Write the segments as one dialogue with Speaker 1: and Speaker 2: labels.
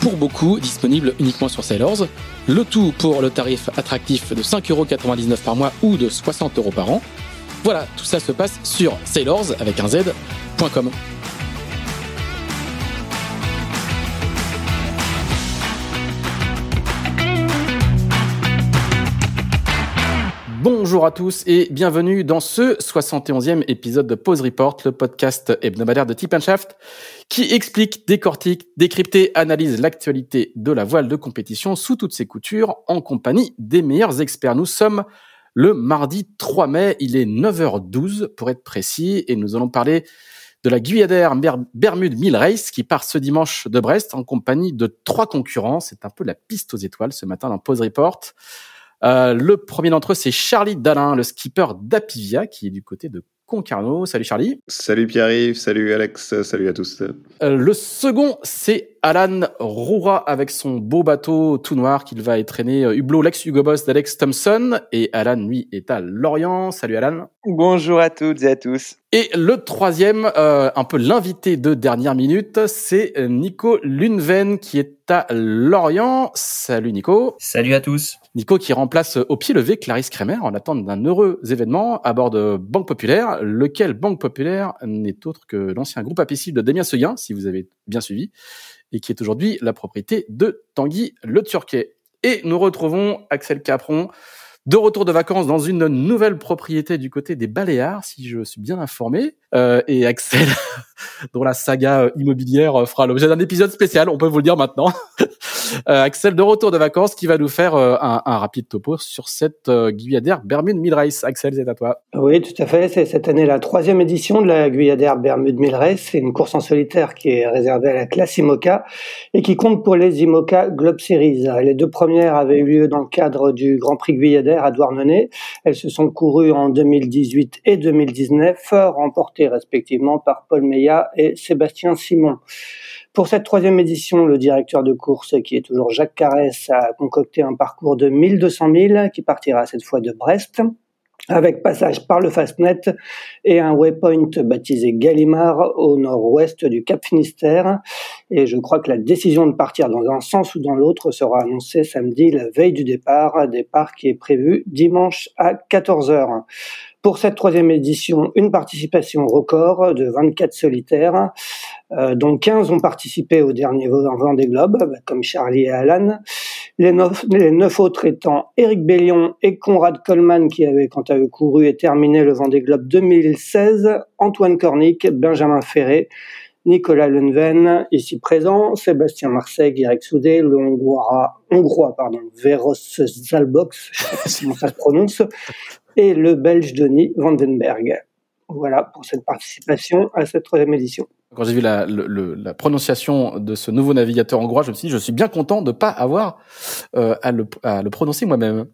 Speaker 1: pour beaucoup disponible uniquement sur Sailors. Le tout pour le tarif attractif de 5,99€ par mois ou de 60€ par an. Voilà, tout ça se passe sur sailors avec un z.com. Bonjour à tous et bienvenue dans ce 71e épisode de Pause Report, le podcast hebdomadaire de Tip Shaft qui explique, décortique, décrypte analyse l'actualité de la voile de compétition sous toutes ses coutures en compagnie des meilleurs experts. Nous sommes le mardi 3 mai, il est 9h12 pour être précis et nous allons parler de la Guyadère Bermude 1000 Race qui part ce dimanche de Brest en compagnie de trois concurrents. C'est un peu la piste aux étoiles ce matin dans Pause Report. Euh, le premier d'entre eux, c'est Charlie Dalin, le skipper d'Apivia, qui est du côté de Concarneau. Salut Charlie.
Speaker 2: Salut Pierre-Yves, salut Alex, salut à tous.
Speaker 1: Euh, le second, c'est Alan Roura avec son beau bateau tout noir qu'il va étraîner euh, Hublot, l'ex-Hugo Boss d'Alex Thompson. Et Alan, lui, est à Lorient. Salut Alan.
Speaker 3: Bonjour à toutes et à tous.
Speaker 1: Et le troisième, euh, un peu l'invité de dernière minute, c'est Nico Lunven qui est à Lorient. Salut Nico.
Speaker 4: Salut à tous.
Speaker 1: Nico qui remplace au pied levé Clarisse Kremer en attente d'un heureux événement à bord de Banque Populaire, lequel Banque Populaire n'est autre que l'ancien groupe apicile de Damien Seguin, si vous avez bien suivi et qui est aujourd'hui la propriété de Tanguy Le Turquet. Et nous retrouvons Axel Capron, de retour de vacances dans une nouvelle propriété du côté des Baléares, si je suis bien informé. Euh, et Axel, dont la saga euh, immobilière euh, fera l'objet d'un épisode spécial, on peut vous le dire maintenant. Euh, Axel, de retour de vacances, qui va nous faire un, un, rapide topo sur cette euh, Guyadère Bermude Mid Race. Axel, c'est à toi.
Speaker 5: Oui, tout à fait. C'est cette année la troisième édition de la Guyadère Bermude Mid Race. C'est une course en solitaire qui est réservée à la classe IMOCA et qui compte pour les IMOCA Globe Series. Les deux premières avaient eu lieu dans le cadre du Grand Prix Guyadère à Douarnenez. Elles se sont courues en 2018 et 2019, remportées respectivement par Paul Meillat et Sébastien Simon. Pour cette troisième édition, le directeur de course, qui est toujours Jacques Carès, a concocté un parcours de 1200 000 qui partira cette fois de Brest avec passage par le Fastnet et un waypoint baptisé Gallimard au nord-ouest du Cap Finistère. Et je crois que la décision de partir dans un sens ou dans l'autre sera annoncée samedi, la veille du départ, départ qui est prévu dimanche à 14h. Pour cette troisième édition, une participation record de 24 solitaires, dont 15 ont participé au dernier Vendée Globe, comme Charlie et Alan. Les neuf, les neuf autres étant Eric Bellion et Conrad Coleman, qui avaient quant à eux couru et terminé le Vendée Globe 2016, Antoine Cornic, Benjamin Ferré, Nicolas Lenven, ici présent, Sébastien Marseille, Eric Soudé, le Hongrois, Hongrois pardon, Veros Zalbox, je sais pas comment ça se prononce, et le Belge Denis Vandenberg. Voilà pour cette participation à cette troisième édition.
Speaker 1: Quand j'ai vu la, prononciation de ce nouveau navigateur hongrois, je me suis dit, je suis bien content de ne pas avoir euh, à, le, prononcer moi-même.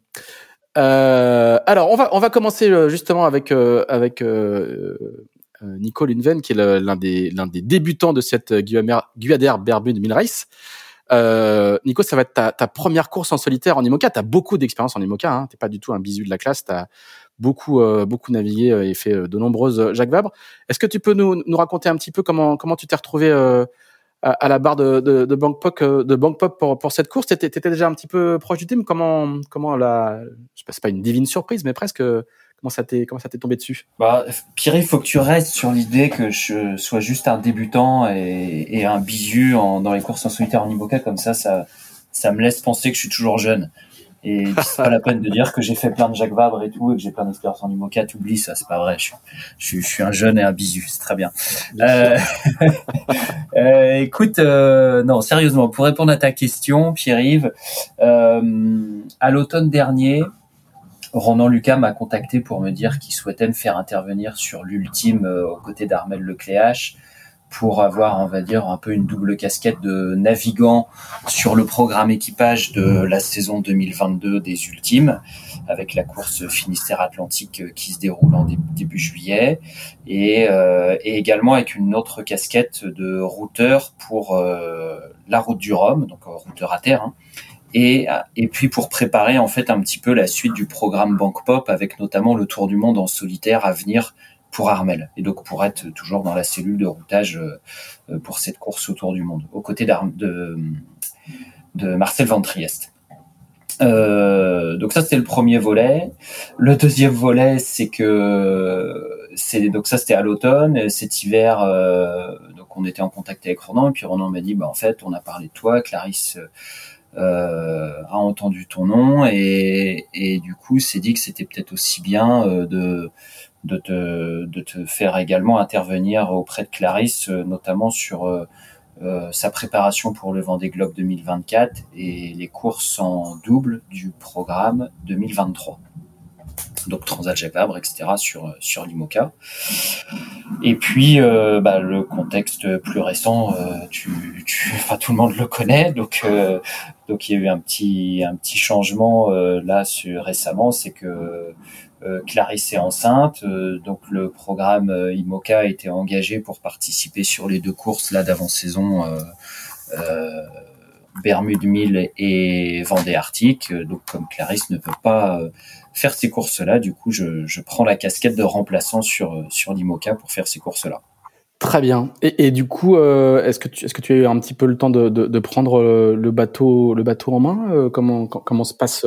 Speaker 1: Euh, alors, on va, on va commencer euh, justement avec, euh, avec euh, euh, Nico Lunven, qui est l'un des, des débutants de cette Guyader Bermude Mill Race. Euh, Nico, ça va être ta, première course en solitaire en IMOCA. Tu as beaucoup d'expérience en IMOCA. Hein. Tu pas du tout un bisu de la classe. Beaucoup, euh, beaucoup navigué euh, et fait euh, de nombreuses Jacques Vabre. Est-ce que tu peux nous, nous raconter un petit peu comment, comment tu t'es retrouvé à, à, la barre de, de, de Bangkok, de Bangkok pour, pour cette course? Tu étais, déjà un petit peu proche du team Comment, comment la, je sais pas, pas une divine surprise, mais presque Comment ça t'est comment ça t'est tombé dessus?
Speaker 4: Bah Pierre, il faut que tu restes sur l'idée que je sois juste un débutant et, et un bisu en, dans les courses en solitaire en IMOCA comme ça ça ça me laisse penser que je suis toujours jeune. Et c'est pas la peine de dire que j'ai fait plein de Jacques Vabre et tout, et que j'ai plein d'expérience en IMOCA. T'oublies ça, c'est pas vrai. Je, suis un jeune et un bisu, c'est très bien. Euh, euh, écoute, euh, non, sérieusement, pour répondre à ta question, Pierre-Yves, euh, à l'automne dernier, Ronan Lucas m'a contacté pour me dire qu'il souhaitait me faire intervenir sur l'ultime aux côtés d'Armel Lecléache pour avoir, on va dire, un peu une double casquette de navigant sur le programme équipage de la saison 2022 des Ultimes, avec la course Finistère Atlantique qui se déroule en début juillet, et, euh, et, également avec une autre casquette de routeur pour euh, la route du Rhum, donc euh, routeur à terre, hein, et, et puis pour préparer en fait un petit peu la suite du programme Bank Pop, avec notamment le Tour du Monde en solitaire à venir pour Armel et donc pour être toujours dans la cellule de routage euh, pour cette course autour du monde aux côtés de, Marcel Van Trieste. Euh, donc ça c'était le premier volet. Le deuxième volet c'est que c'est donc ça c'était à l'automne. Cet hiver euh, donc on était en contact avec Ronan et puis Ronan m'a dit bah en fait on a parlé de toi, Clarisse euh, a entendu ton nom et, et du coup c'est dit que c'était peut-être aussi bien euh, de de te, de te faire également intervenir auprès de Clarisse, euh, notamment sur euh, euh, sa préparation pour le Vendée Globe 2024 et les courses en double du programme 2023 donc Transat Jacques etc. sur sur l'IMOCA. Et puis bah, le contexte plus récent, tu, enfin tout le monde le connaît, donc donc il y a eu un petit un petit changement là sur, récemment, c'est que euh, Clarisse est enceinte, euh, donc le programme euh, IMOCA a été engagé pour participer sur les deux courses là d'avant-saison. Bermude 1000 et Vendée Arctique. Donc, comme Clarisse ne peut pas faire ces courses-là, du coup, je, je, prends la casquette de remplaçant sur, sur l'IMOCA pour faire ces courses-là.
Speaker 1: Très bien. Et, et du coup, euh, est-ce que tu est-ce que tu as eu un petit peu le temps de, de, de prendre le bateau le bateau en main? Comment comment se passe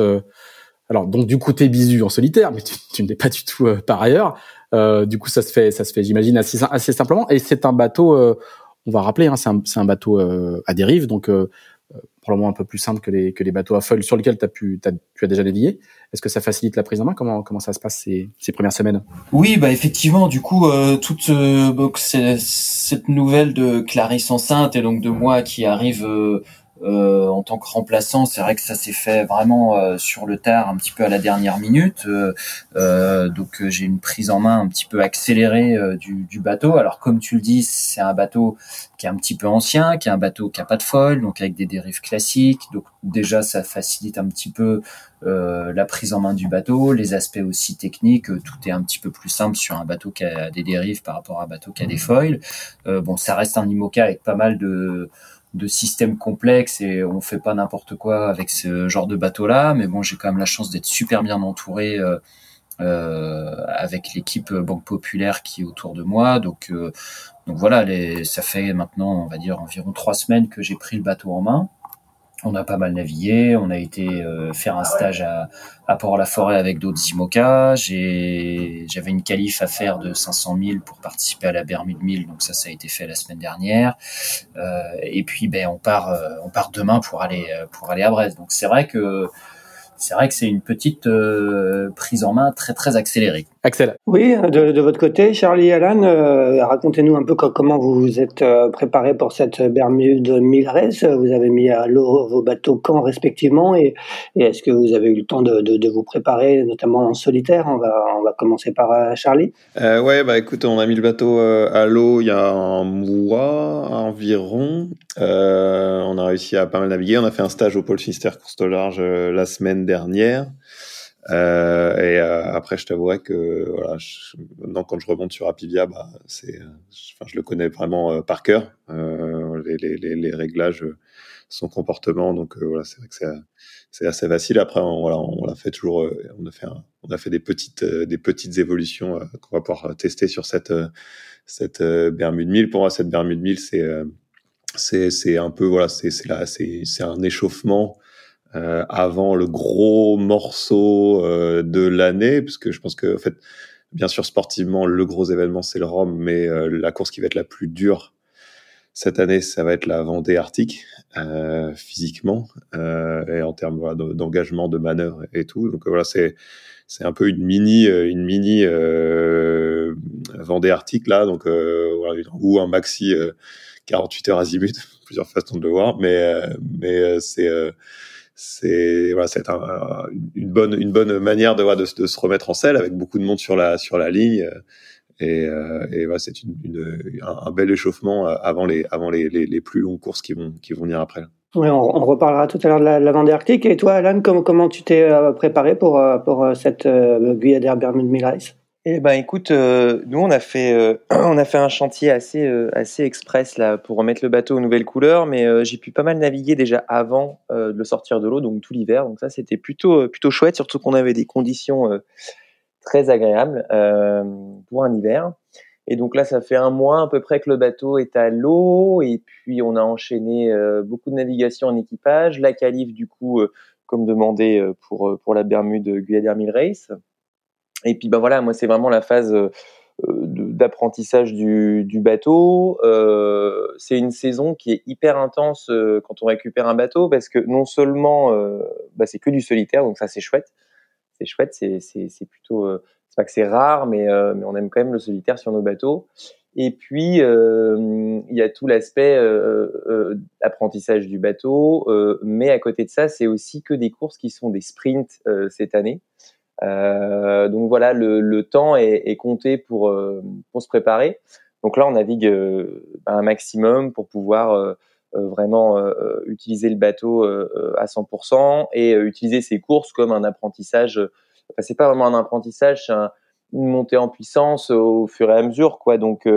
Speaker 1: alors donc du coup t'es bisu en solitaire, mais tu, tu n'es pas du tout euh, par ailleurs. Euh, du coup ça se fait, ça se fait, j'imagine assez, assez simplement. Et c'est un bateau, euh, on va rappeler, hein, c'est un, un, bateau euh, à dérive, donc euh, probablement un peu plus simple que les que les bateaux à foil sur lesquels as pu, as, tu as déjà navigué. Est-ce que ça facilite la prise en main? Comment comment ça se passe ces, ces premières semaines?
Speaker 4: Oui, bah effectivement, du coup toute donc, cette nouvelle de Clarisse enceinte et donc de moi qui arrive euh, en tant que remplaçant, c'est vrai que ça s'est fait vraiment euh, sur le tard, un petit peu à la dernière minute. Euh, donc j'ai une prise en main un petit peu accélérée du, du, bateau. Alors comme tu le dis, c'est un bateau qui est un petit peu ancien, qui est un bateau qui a pas de foil, donc avec des dérives classiques. Donc déjà ça facilite un petit peu la prise en main du bateau, les aspects aussi techniques. tout est un petit peu plus simple sur un bateau qui a des dérives par rapport à un bateau qui a des foils. bon, ça reste un IMOCA avec pas mal de de systèmes complexes et on fait pas n'importe quoi avec ce genre de bateau là mais bon j'ai quand même la chance d'être super bien entouré euh, euh, avec l'équipe Banque Populaire qui est autour de moi. Donc euh, donc voilà les, ça fait maintenant on va dire environ trois semaines que j'ai pris le bateau en main on a pas mal navigué, on a été euh, faire un stage à, à Port-la-Forêt avec d'autres IMOCA. J'avais une qualif à faire de 500 000 pour participer à la Bermude 1000, donc ça, ça a été fait la semaine dernière. Euh, et puis, ben, on part, euh, on part demain pour aller, pour aller à Brest. Donc c'est vrai que c'est vrai que c'est une petite prise en main très très accélérée.
Speaker 1: Axel.
Speaker 5: Oui, de, de votre côté, Charlie Alan, euh, racontez-nous un peu comment vous vous êtes euh, préparé pour cette Bermude 1000 race. Vous avez mis à l'eau vos bateaux quand respectivement et, et est-ce que vous avez eu le temps de, de, de, vous préparer, notamment en solitaire? On va on va commencer par euh, Charlie.
Speaker 2: Euh, ouais, bah écoute, on a mis le bateau à l'eau il y a un mois environ. on a réussi à pas mal naviguer. On a fait un stage au pôle Finistère course au large la semaine dernière. Euh, et euh, après, je t'avouerais que voilà, je, maintenant quand je remonte sur Apivia, bah, c'est, enfin, je le connais vraiment euh, par cœur, euh, les, les, les, réglages, son comportement. Donc voilà, c'est vrai que c'est, c'est assez facile. Après, on, voilà, on, l'a fait toujours, on a fait, un, on a fait des petites, des petites évolutions qu'on va pouvoir tester sur cette, cette Bermude 1000. Pour moi, cette Bermude 1000, c'est, c'est, c'est un peu voilà, c'est, c'est là, c'est, c'est un échauffement euh, avant le gros morceau euh, de l'année, puisque je pense que, en fait, bien sûr, sportivement, le gros événement, c'est le Rome, mais euh, la course qui va être la plus dure, cette année, ça va être la Vendée Arctique, euh, physiquement, euh, et en termes voilà, d'engagement, de manœuvre et tout. Donc voilà, c'est c'est un peu une mini une mini euh, Vendée Arctique là, donc voilà, ou un maxi 48 heures azimut, plusieurs façons de le voir, mais mais c'est c'est voilà, c'est un, une bonne une bonne manière de, de, se remettre en selle avec beaucoup de monde sur la sur la ligne et, euh, et voilà, c'est une, une, un, bel échauffement euh, avant les avant les, les, plus longues courses qui vont qui vont venir après.
Speaker 5: On, on, reparlera tout à l'heure de la, la, Vendée Arctique. Et toi, Alan, comment, comment tu t'es euh, préparé pour, pour cette euh, Guyadère Bermude
Speaker 3: eh ben, écoute, euh, nous on a fait euh, on a fait un chantier assez euh, assez express là pour remettre le bateau aux nouvelles couleurs, mais j'ai pu pas mal naviguer déjà avant de le sortir de l'eau, donc tout l'hiver. Donc ça c'était plutôt plutôt chouette, surtout qu'on avait des conditions très agréables pour un hiver. Et donc là, ça fait un mois à peu près que le bateau est à l'eau, et puis on a enchaîné beaucoup de navigation en équipage, la calife du coup comme demandé pour pour la Bermude Guyadère Mill Race. Et puis bah voilà, moi c'est vraiment la phase euh, d'apprentissage du, du, bateau. Euh, c'est une saison qui est hyper intense euh, quand on récupère un bateau parce que non seulement euh, bah, c'est que du solitaire, donc ça c'est chouette. C'est chouette, c'est, plutôt, euh, c'est pas que c'est rare, mais, mais on aime quand même le solitaire sur nos bateaux. Et puis il y a tout l'aspect apprentissage du bateau, mais à côté de ça, c'est aussi que des courses qui sont des sprints cette année. Euh, donc voilà, le, temps est, compté pour, euh, pour se préparer. Donc là, on navigue euh, un maximum pour pouvoir vraiment utiliser le bateau à 100% et utiliser ces courses comme un apprentissage. Enfin, c'est pas vraiment un apprentissage, c'est une montée en puissance au fur et à mesure, quoi. Donc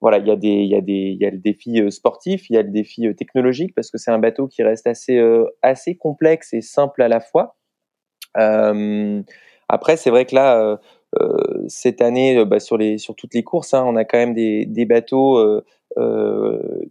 Speaker 3: voilà, il y a le défi sportif, il y a le défi technologique parce que c'est un bateau qui reste assez, complexe et simple à la fois. Après, c'est vrai que là, euh, euh, cette année, bah, sur toutes les courses, hein, on a quand même des, bateaux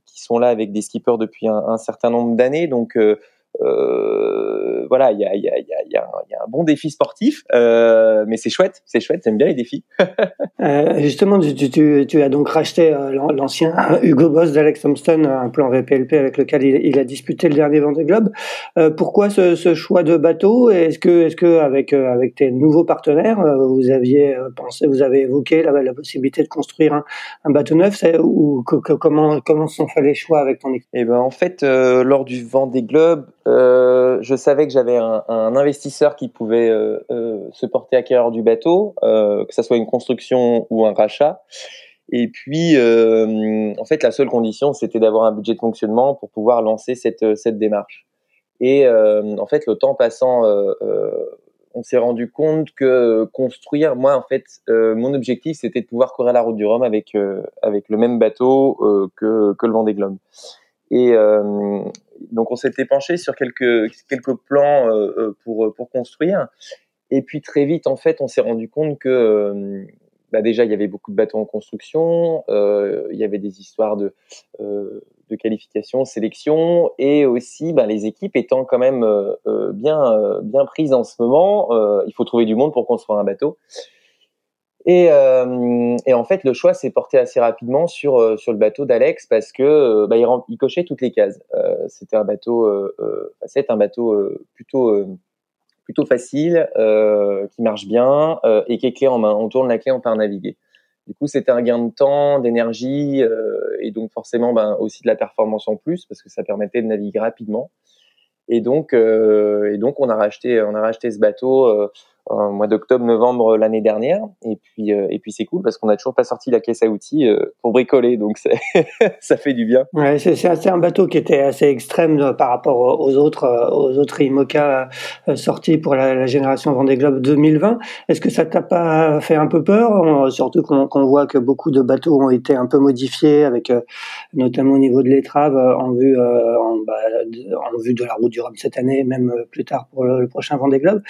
Speaker 3: qui sont là avec des skippers depuis un, un certain nombre d'années, donc euh, voilà, il y a, y, a, y, a, y a, un bon défi sportif, euh, mais c'est chouette, c'est chouette, j'aime bien les défis.
Speaker 5: euh, justement, tu, tu, tu, as donc racheté euh, l'ancien Hugo Boss d'Alex Thompson, un plan VPLP avec lequel il, il, a disputé le dernier Vendée Globe. Euh, pourquoi ce, ce, choix de bateau? Est-ce que, est-ce que avec euh, avec tes nouveaux partenaires, vous aviez pensé, vous avez évoqué la, la possibilité de construire un, un bateau neuf, ou que, que, comment comment sont faits les choix avec ton équipe?
Speaker 3: Eh ben en fait, lors du Vendée Globe euh, je savais que j'avais un, investisseur qui pouvait euh, euh, se porter acquéreur du bateau, que ça soit une construction ou un rachat. Et puis, en fait, la seule condition, c'était d'avoir un budget de fonctionnement pour pouvoir lancer cette, cette démarche. Et en fait, le temps passant, on s'est rendu compte que construire, moi, en fait, mon objectif, c'était de pouvoir courir la route du Rhum avec avec le même bateau que que le Vendée Globe. Et donc on s'était penché sur quelques quelques plans euh, euh, pour pour construire. Et puis très vite en fait on s'est rendu compte que euh, bah déjà il y avait beaucoup de bateaux en construction, euh, il y avait des histoires de euh, de qualification, sélection, et aussi bah, les équipes étant quand même euh, bien bien prises en ce moment, il faut trouver du monde pour construire un bateau. Et, euh, et, en fait, le choix s'est porté assez rapidement sur euh, sur le bateau d'Alex parce que euh, bah, il, il, cochait toutes les cases. Euh, c'était un bateau, euh, c'est un bateau plutôt plutôt facile, qui marche bien et qui est clé en main. On tourne la clé, on part naviguer. Du coup, c'était un gain de temps, d'énergie et donc forcément ben, aussi de la performance en plus parce que ça permettait de naviguer rapidement. Et donc, et donc on a racheté, on a racheté ce bateau au mois d'octobre-novembre l'année dernière. Et puis, euh, et puis c'est cool parce qu'on n'a toujours pas sorti la caisse à outils euh, pour bricoler, donc ça fait du bien.
Speaker 5: Ouais, c'est un bateau qui était assez extrême euh, par rapport aux autres, aux autres IMOCA sortis pour la, génération Vendée Globe 2020. Est-ce que ça t'a pas fait un peu peur, surtout qu'on voit que beaucoup de bateaux ont été un peu modifiés, avec notamment au niveau de l'étrave en vue, en, bah, en, vue de la route du Rhum cette année, même plus tard pour le, prochain Vendée Globe.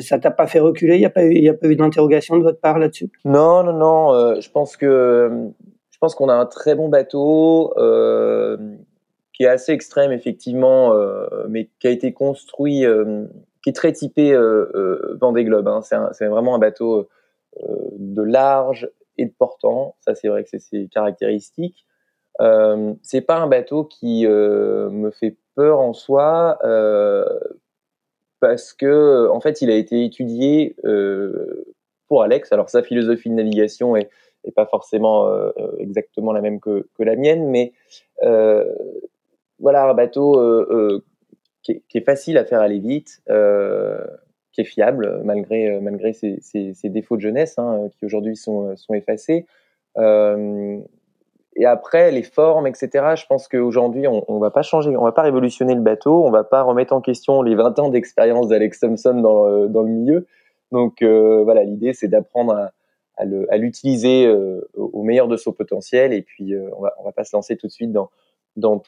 Speaker 5: Ça t'a fait reculer Il n'y a pas eu, d'interrogation de votre part là-dessus?
Speaker 3: Non, non, non. Euh, je pense que je qu'on a un très bon bateau euh, qui est assez extrême effectivement, euh, mais qui a été construit, qui est très typé Vendée Globe. Hein. C'est vraiment un bateau de large et de portant. Ça, c'est vrai que c'est ses caractéristiques. Euh, c'est pas un bateau qui me fait peur en soi parce que en fait il a été étudié euh, pour Alex. Alors sa philosophie de navigation est, pas forcément euh, exactement la même que, la mienne, mais voilà un bateau qui est, facile à faire aller vite, qui est fiable malgré malgré ses, défauts de jeunesse hein, qui aujourd'hui sont effacés. Euh, et après, les formes, etc. Je pense qu'aujourd'hui, on, on va pas changer, on va pas révolutionner le bateau, on va pas remettre en question les 20 ans d'expérience d'Alex Thompson dans le, dans le milieu. Donc euh, voilà, l'idée c'est d'apprendre à, l'utiliser euh, au meilleur de son potentiel et puis euh, on va va pas se lancer tout de suite dans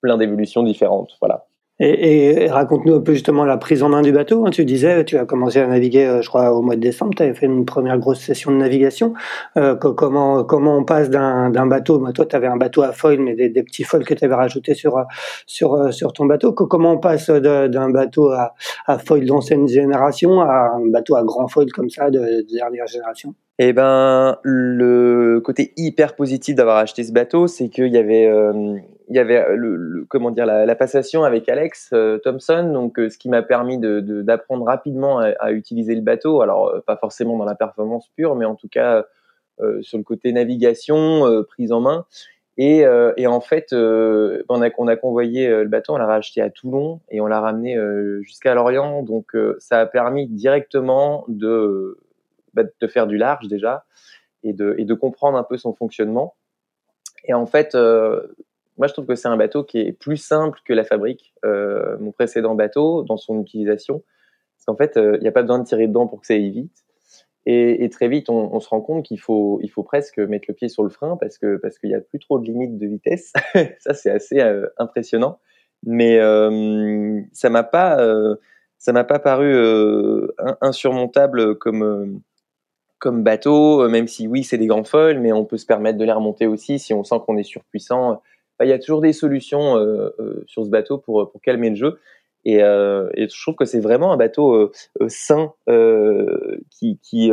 Speaker 3: plein d'évolutions différentes. Voilà.
Speaker 5: Et, et raconte-nous un peu justement la prise en main du bateau. Hein. Tu disais, tu as commencé à naviguer, euh, je crois, au mois de décembre. Tu avais fait une première grosse session de navigation. Euh, comment comment on passe d'un bateau Toi, tu avais un bateau à foil, mais des, des petits foils que tu avais rajoutés sur sur euh, sur ton bateau. Comment on passe d'un bateau à, à foil d'ancienne génération à un bateau à grand foil comme ça de, de dernière génération?
Speaker 3: Eh ben, le côté hyper positif d'avoir acheté ce bateau, c'est qu'il y avait, euh, il y avait le, le comment dire la, la, passation avec Alex euh, Thompson, donc euh, ce qui m'a permis de, d'apprendre rapidement à, à, utiliser le bateau. Alors euh, pas forcément dans la performance pure, mais en tout cas euh, sur le côté navigation, prise en main. Et, et en fait, on a, on a convoyé le bateau, on l'a racheté à Toulon et on l'a ramené jusqu'à Lorient. Donc ça a permis directement de bah, de faire du large déjà et de, et de comprendre un peu son fonctionnement. Et en fait, euh, moi, je trouve que c'est un bateau qui est plus simple que la fabrique, euh, mon précédent bateau, dans son utilisation. Parce qu'en fait, euh, il n'y a pas besoin de tirer dedans pour que ça aille vite. Et, très vite, on, se rend compte qu'il faut, il faut presque mettre le pied sur le frein parce que parce qu'il n'y a plus trop de limites de vitesse. ça, c'est assez euh, impressionnant. Mais euh, ça m'a pas, euh, ça m'a pas paru insurmontable comme comme bateau, euh, même si oui, c'est des grands foils, mais on peut se permettre de les remonter aussi si on sent qu'on est surpuissant. Il y a toujours des solutions euh, euh, sur ce bateau pour, pour calmer le jeu. Et, euh, et je trouve que c'est vraiment un bateau euh, sain qui, qui,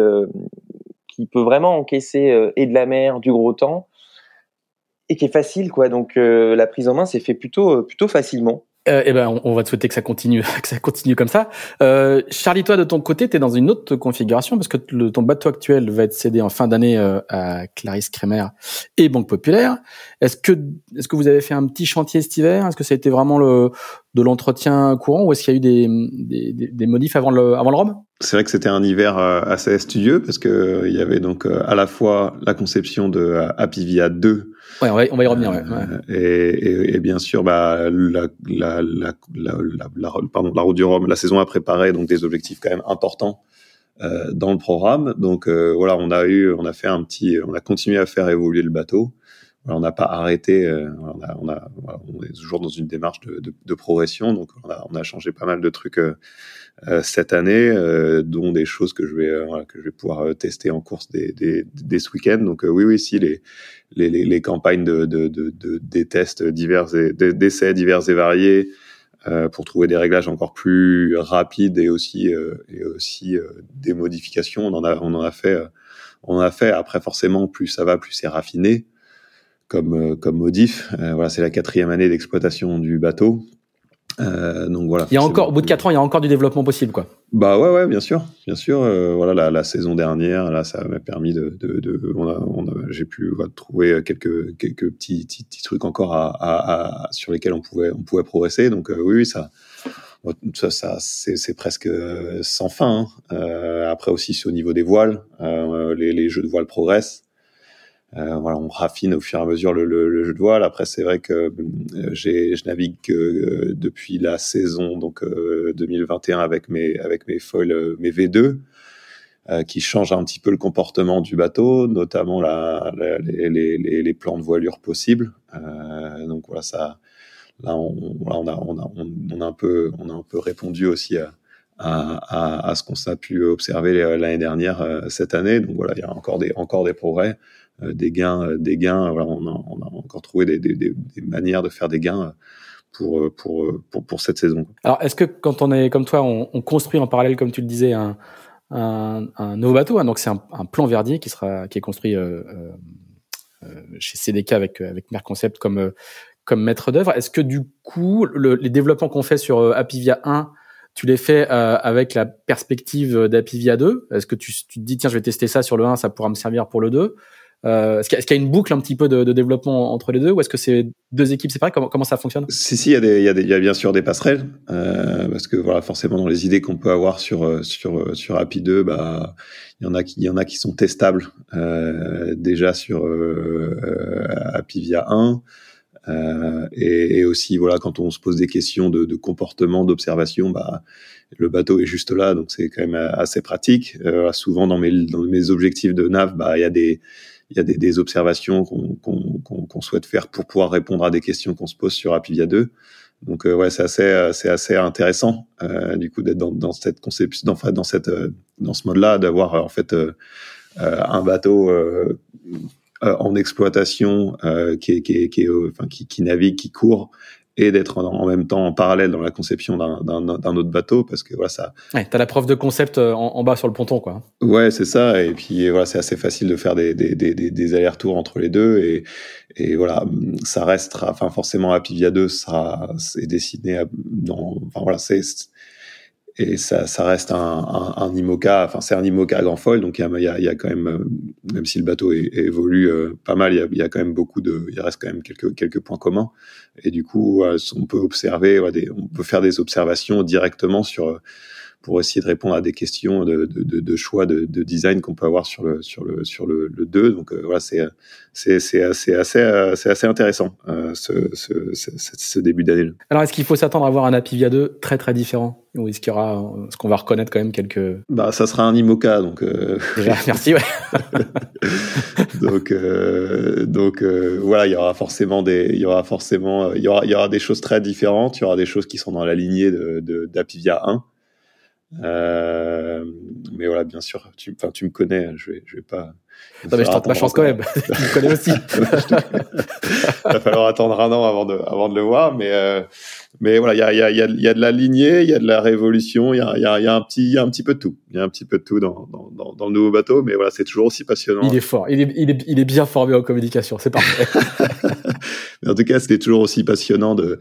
Speaker 3: qui peut vraiment encaisser et de la mer, du gros temps, et qui est facile. quoi. Donc la prise en main s'est fait plutôt, plutôt facilement.
Speaker 1: Euh, eh ben, on, va te souhaiter que ça continue, que ça continue comme ça. Euh, Charlie, toi, de ton côté, tu es dans une autre configuration parce que ton bateau actuel va être cédé en fin d'année euh, à Clarisse Kremer et Banque Populaire. Est-ce que, est-ce que vous avez fait un petit chantier cet hiver? Est-ce que ça a été vraiment le, de l'entretien courant ou est-ce qu'il y a eu des, des, des modifs avant le, avant le Rhum?
Speaker 2: C'est vrai que c'était un hiver euh, assez studieux parce que euh, il y avait donc à la fois la conception de Happy Via 2
Speaker 1: Ouais, on va, on va y revenir. Ouais.
Speaker 2: Et, et, et, bien sûr, bah, la, la, la, la, pardon, la route du Rhum, la saison a préparé donc des objectifs quand même importants euh, dans le programme. Donc euh, voilà, on a eu, on a fait un petit, on a continué à faire évoluer le bateau. on n'a pas arrêté. Euh, on, a, on, a, on, est toujours dans une démarche de, de, de, progression. Donc on a, on a changé pas mal de trucs euh, euh, cette année, euh, dont des choses que je vais euh, que je vais pouvoir tester en course des, des, des ce week-end. Donc oui, oui, si les les, les, campagnes de, de, de, de, des tests divers et d'essais divers et variés euh, pour trouver des réglages encore plus rapides et aussi euh, et aussi euh, des modifications. On en a on en a fait on en a fait. Après forcément plus ça va plus c'est raffiné comme comme modif. voilà c'est la quatrième année d'exploitation du bateau. Euh, donc voilà.
Speaker 1: Il y a encore, au bout de quatre ans, il y a encore du développement possible, quoi.
Speaker 2: Bah ouais, ouais, bien sûr, bien sûr. Euh, voilà, la, la, saison dernière, là, ça m'a permis de, de, de on a, on a, j'ai pu voilà, trouver quelques quelques petits, petits, petits trucs encore à, à, à, sur lesquels on pouvait on pouvait progresser. Donc euh, oui, oui, ça, ça, ça c'est presque sans fin. Hein. Euh, après aussi, au niveau des voiles, les, les jeux de voiles progressent. Euh, on raffine au fur et à mesure le, jeu de voile. Après, c'est vrai que euh, j'ai, je navigue euh, depuis la saison donc 2021 avec mes avec mes foils, mes V2, qui changent un petit peu le comportement du bateau, notamment les, les, plans de voilure possibles. donc voilà, ça, là, on, a, on, a, on, a un peu on a un peu répondu aussi à, à ce qu'on a pu observer l'année dernière cette année. Donc voilà, il y a encore des encore des progrès. Euh, des gains, euh, des gains. Voilà, on, a, on a encore trouvé des, des, des, manières de faire des gains euh, pour, pour, pour, pour cette saison.
Speaker 1: Alors, est-ce que quand on est comme toi, on, on, construit en parallèle, comme tu le disais, un, un, un nouveau bateau, hein, donc c'est un, un, plan Verdier qui sera qui est construit euh, chez CDK avec avec Merconcept comme comme maître d'œuvre. Est-ce que du coup, les développements qu'on fait sur Apivia 1 tu les fais avec la perspective d'Apivia 2 Est-ce que tu, tu, te dis tiens je vais tester ça sur le 1, ça pourra me servir pour le 2 euh, est-ce qu'il y, a une boucle un petit peu de, développement entre les deux ou est-ce que c'est deux équipes séparées? Comment, comment ça fonctionne?
Speaker 2: Si, si, il y, a bien sûr des passerelles euh, parce que voilà, forcément dans les idées qu'on peut avoir sur euh, sur sur API 2, bah il y en a qui il y en a qui sont testables déjà sur API via 1. Euh, et, aussi voilà quand on se pose des questions de, comportement d'observation bah le bateau est juste là donc c'est quand même assez pratique souvent dans mes dans mes objectifs de nav bah il y a des il y a des, des observations qu'on qu'on qu'on souhaite faire pour pouvoir répondre à des questions qu'on se pose sur Apivia 2. Donc euh, ouais, c'est assez c'est assez intéressant euh, du coup d'être dans, dans cette conception, dans, dans cette euh, dans ce mode-là, d'avoir en fait euh, un bateau en exploitation qui qui qui, enfin, qui, qui navigue, qui court et d'être en, même temps en parallèle dans la conception d'un autre bateau parce que voilà ça.
Speaker 1: Ouais, t'as la preuve de concept euh, en, en, bas sur le ponton quoi.
Speaker 2: Ouais, c'est ça et puis voilà c'est assez facile de faire des, des, des, des allers-retours entre les deux et, et voilà ça restera enfin forcément Apivia 2 sera c'est dessiné à, dans enfin voilà c'est et ça, ça reste un, un, un IMOCA, enfin c'est un IMOCA grand foil, donc il y il y a, quand même, euh, même si le bateau évolue euh, pas mal, il y, y a quand même beaucoup de, il reste quand même quelques quelques points communs, et du coup on peut observer, on peut faire des observations directement sur pour essayer de répondre à des questions de, de, de choix de, de design qu'on peut avoir sur le sur le sur le, le 2. Donc euh, voilà, c'est c'est c'est assez assez c'est assez intéressant euh, ce, ce, ce, ce, début d'année.
Speaker 1: Alors est-ce qu'il faut s'attendre à avoir un Apivia 2 très très différent? Ou est-ce qu'il y aura ce qu'on va reconnaître quand même quelques
Speaker 2: Bah ça sera un IMOCA donc euh...
Speaker 1: Déjà, merci ouais.
Speaker 2: donc euh, donc euh, voilà, il y aura forcément des il y aura forcément il y aura il y aura des choses très différentes, il y aura des choses qui sont dans la lignée de d'Apivia 1 euh, mais voilà, bien sûr, tu, enfin, tu me connais, je vais, je vais pas.
Speaker 1: Non, mais je tente ma chance quand même. tu me connais aussi.
Speaker 2: Il va falloir attendre un an avant de, avant de le voir, mais, euh, mais voilà, il y a, y, a, y, a, y a de la lignée, il y a de la révolution, il y a, y, a, y a un petit, il y a un petit peu de tout. Il y a un petit peu de tout dans, dans, dans, le nouveau bateau, mais voilà, c'est toujours aussi passionnant.
Speaker 1: Il est fort, il est, il est, il est bien formé en communication, c'est parfait.
Speaker 2: mais en tout cas, c'était toujours aussi passionnant de,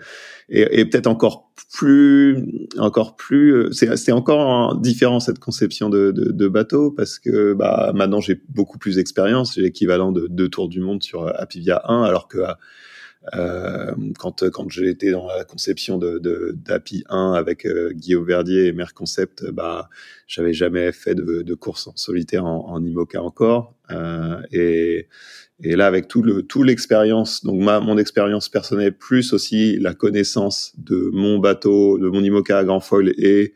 Speaker 2: et, et peut-être encore plus, encore plus, c'est encore différent cette conception de, de, de, bateau parce que bah, maintenant j'ai beaucoup plus d'expérience, j'ai l'équivalent de deux tours du monde sur Apivia 1, alors que quand quand j'ai été dans la conception de d'API 1 avec euh, Guillaume Verdier et Merconcept, bah j'avais jamais fait de, de course en solitaire en, en IMOCA encore. Euh, et et là, avec tout le tout l'expérience, donc ma mon expérience personnelle plus aussi la connaissance de mon bateau, de mon IMOCA à grand foil et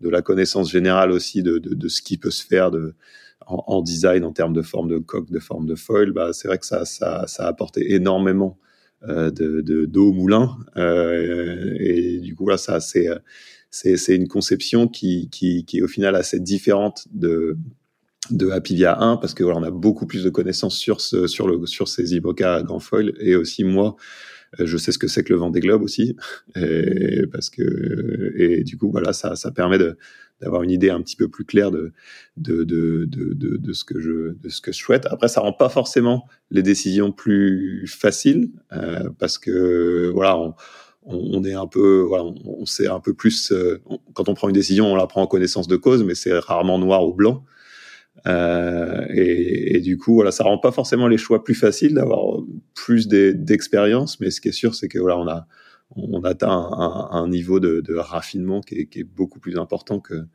Speaker 2: de la connaissance générale aussi de, de, de ce qui peut se faire de en, en, design en termes de forme de coque, de forme de foil, bah c'est vrai que ça ça ça a apporté énormément euh, de d'eau au moulin. Euh, et du coup là ça c'est c'est une conception qui qui qui est au final assez différente de de Apivia 1 parce que voilà, on a beaucoup plus de connaissances sur ce, sur le sur ces IMOCA à grand foil. Et aussi moi je sais ce que c'est que le vent des globes aussi et parce que et du coup voilà ça ça permet d'avoir une idée un petit peu plus claire de de, de de, de, ce que je de ce que je souhaite après ça rend pas forcément les décisions plus faciles euh, parce que voilà on, on, est un peu, voilà, on sait un peu plus. Euh, quand on prend une décision, on la prend en connaissance de cause, mais c'est rarement noir ou blanc. Euh, et, du coup, voilà, ça rend pas forcément les choix plus faciles d'avoir plus d'expérience, mais ce qui est sûr, c'est que voilà, on a on atteint un, niveau de, raffinement qui est, beaucoup plus important que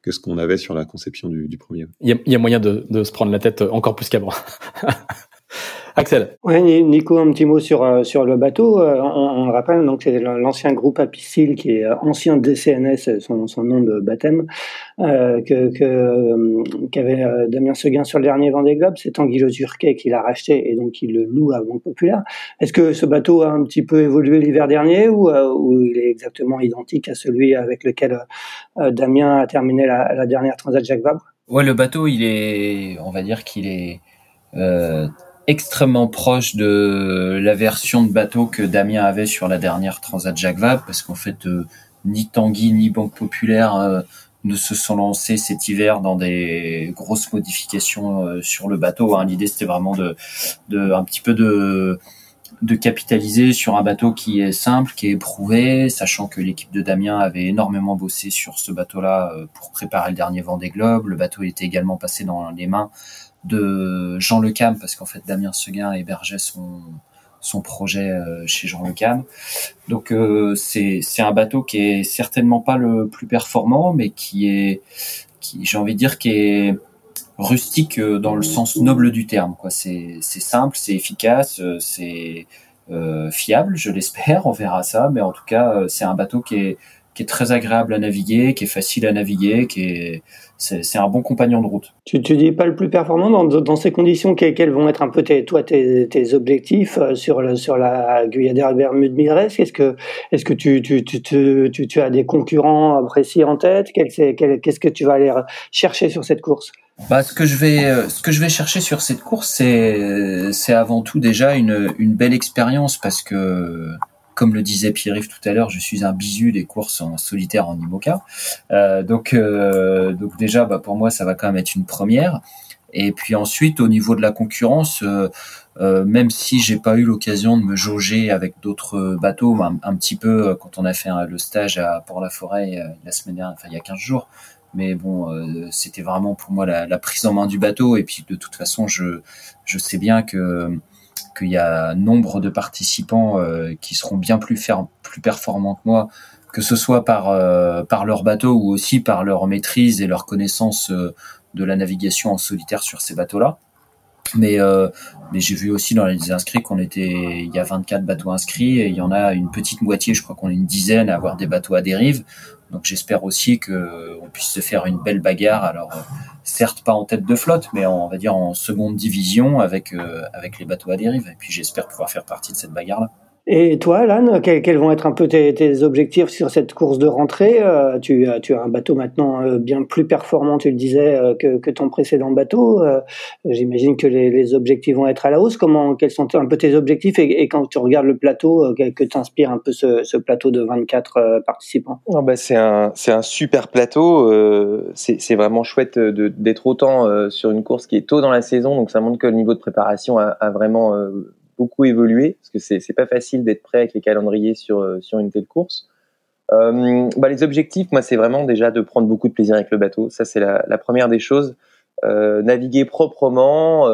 Speaker 2: que ce qu'on avait sur la conception du, premier.
Speaker 1: Il y, a, il y a moyen de, de, se prendre la tête encore plus qu'avant. Axel.
Speaker 5: Oui, Nico, un petit mot sur, euh, sur le bateau. Euh, on, on le rappelle, donc c'est l'ancien groupe Apicil qui est ancien DCNS, son, son nom de baptême, euh, que, que qu'avait Damien Seguin sur le dernier Vendée Globe. C'est Tanguy Le qui l'a racheté et donc il le loue à Banque Populaire. Est-ce que ce bateau a un petit peu évolué l'hiver dernier ou, ou il est exactement identique à celui avec lequel Damien a terminé la, la dernière Transat Jacques Vabre?
Speaker 4: Ouais, le bateau, il est, on va dire qu'il est euh, extrêmement proche de la version de bateau que Damien avait sur la dernière Transat Jacques Vabre, parce qu'en fait, euh, ni Tanguy ni Banque Populaire euh, ne se sont lancés cet hiver dans des grosses modifications sur le bateau. Hein. L'idée c'était vraiment de, de un petit peu de de capitaliser sur un bateau qui est simple, qui est éprouvé, sachant que l'équipe de Damien avait énormément bossé sur ce bateau-là pour préparer le dernier Vendée Globe. Le bateau était également passé dans les mains de Jean Le Cam, parce qu'en fait Damien Seguin hébergeait son, son projet euh, chez Jean Le Cam. Donc euh, c'est un bateau qui est certainement pas le plus performant, mais qui est qui j'ai envie de dire qui est rustique euh, dans le sens noble du terme. Quoi, c'est simple, c'est efficace, c'est fiable, je l'espère. On verra ça, mais en tout cas c'est un bateau qui est qui est très agréable à naviguer, qui est facile à naviguer, qui est c'est un bon compagnon de route.
Speaker 5: Tu, tu dis pas le plus performant dans, dans ces conditions quels, vont être un peu tes, toi tes, tes objectifs euh, sur le, sur la Guyadère Bermude Mires Est-ce que est-ce que tu tu, tu, tu, tu, as des concurrents précis en tête? Qu'est-ce que tu vas aller chercher sur cette course?
Speaker 4: Bah, ce que je vais, euh, ce que je vais chercher sur cette course, c'est, c'est avant tout déjà une, une belle expérience parce que comme le disait Pierre-Yves tout à l'heure, je suis un bisu des courses en solitaire en IMOCA. Euh, donc, euh, donc déjà, bah, pour moi, ça va quand même être une première. Et puis ensuite, au niveau de la concurrence, euh, même si j'ai pas eu l'occasion de me jauger avec d'autres bateaux, un, petit peu quand on a fait le stage à Port-la-Forêt la semaine dernière, enfin il y a 15 jours, mais bon, c'était vraiment pour moi la, la, prise en main du bateau. Et puis de toute façon, je, je sais bien que qu'il y a nombre de participants euh, qui seront bien plus, performants que moi, que ce soit par, euh, par leur bateau ou aussi par leur maîtrise et leur connaissance euh, de la navigation en solitaire sur ces bateaux-là. Mais, mais j'ai vu aussi dans les inscrits qu'on était, il y a 24 bateaux inscrits et il y en a une petite moitié, je crois qu'on est une dizaine à avoir des bateaux à dérive. Donc j'espère aussi que on puisse se faire une belle bagarre. Alors certes pas en tête de flotte, mais on va dire en seconde division avec euh, avec les bateaux à dérive. Et puis j'espère pouvoir faire partie de cette bagarre là.
Speaker 5: Et toi, Alan, quels, vont être un peu tes, objectifs sur cette course de rentrée euh, tu, tu, as un bateau maintenant euh, bien plus performant, tu le disais, euh, que, ton précédent bateau. J'imagine que les, objectifs vont être à la hausse. Comment, quels sont un peu tes objectifs et, quand tu regardes le plateau, que t'inspire un peu ce, plateau de 24 participants?
Speaker 3: Oh bah C'est un, super plateau. c'est vraiment chouette d'être autant sur une course qui est tôt dans la saison. Donc ça montre que le niveau de préparation a vraiment beaucoup évolué parce que c'est pas facile d'être prêt avec les calendriers sur euh, sur une telle course. Euh, bah, les objectifs, moi, c'est vraiment déjà de prendre beaucoup de plaisir avec le bateau. Ça, c'est la, première des choses. Euh, naviguer proprement,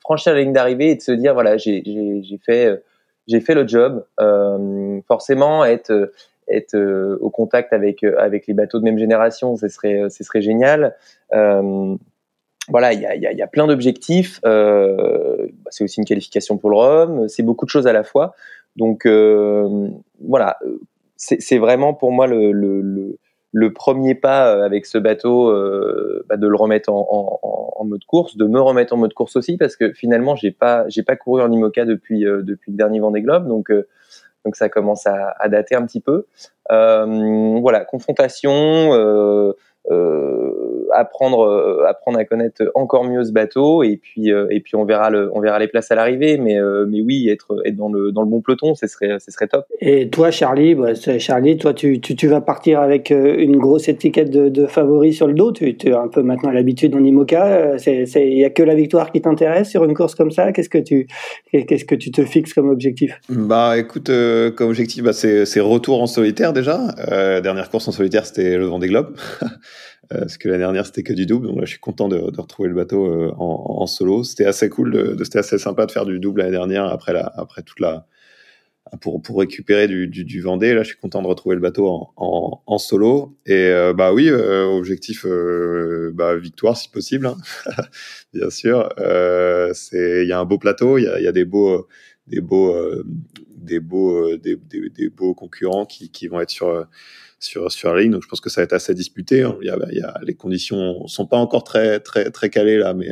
Speaker 3: franchir la ligne d'arrivée et de se dire voilà, j'ai fait j'ai fait le job. Forcément, être être au contact avec avec les bateaux de même génération, ce serait ce serait génial. Euh, voilà, il y a, y, a, y a, plein d'objectifs. Euh, bah, c'est aussi une qualification pour le Rhum. C'est beaucoup de choses à la fois. Donc euh, voilà, c'est vraiment pour moi le, le, le, premier pas euh, avec ce bateau, euh, bah, de le remettre en, en, en, mode course, de me remettre en mode course aussi, parce que finalement j'ai pas j'ai pas couru en IMOCA depuis euh, depuis le dernier Vendée Globe, donc donc ça commence à, à, dater un petit peu. voilà, confrontation. Euh, apprendre euh, apprendre à connaître encore mieux ce bateau. Et puis euh, et puis on verra le on verra les places à l'arrivée. Mais mais oui être être dans le dans le bon peloton ce serait ce serait top.
Speaker 5: Et toi Charlie bah, Charlie toi tu, tu, tu vas partir avec une grosse étiquette de, de favori sur le dos. Tu, tu as un peu maintenant l'habitude en IMOCA. C'est il y a que la victoire qui t'intéresse sur une course comme ça. Qu'est-ce que tu qu'est-ce que tu te fixes comme objectif?
Speaker 2: Bah écoute comme objectif bah, c'est c'est retour en solitaire déjà. Dernière course en solitaire c'était le Vendée Globe parce que la dernière c'était que du double, donc là je suis content de, retrouver le bateau euh, en, solo. C'était assez cool, c'était assez sympa de faire du double l'année dernière après la, après toute la, pour pour récupérer du, du, Vendée. Là je suis content de retrouver le bateau en, en, solo. Et euh, bah oui, objectif bah victoire si possible, hein. bien sûr. il y a un beau plateau, il y a, des beaux des beaux des beaux des, des, beaux concurrents qui, qui vont être sur sur, sur la ligne. Donc je pense que ça va être assez disputé. Hein. Il y a, les conditions sont pas encore très très très calées là, mais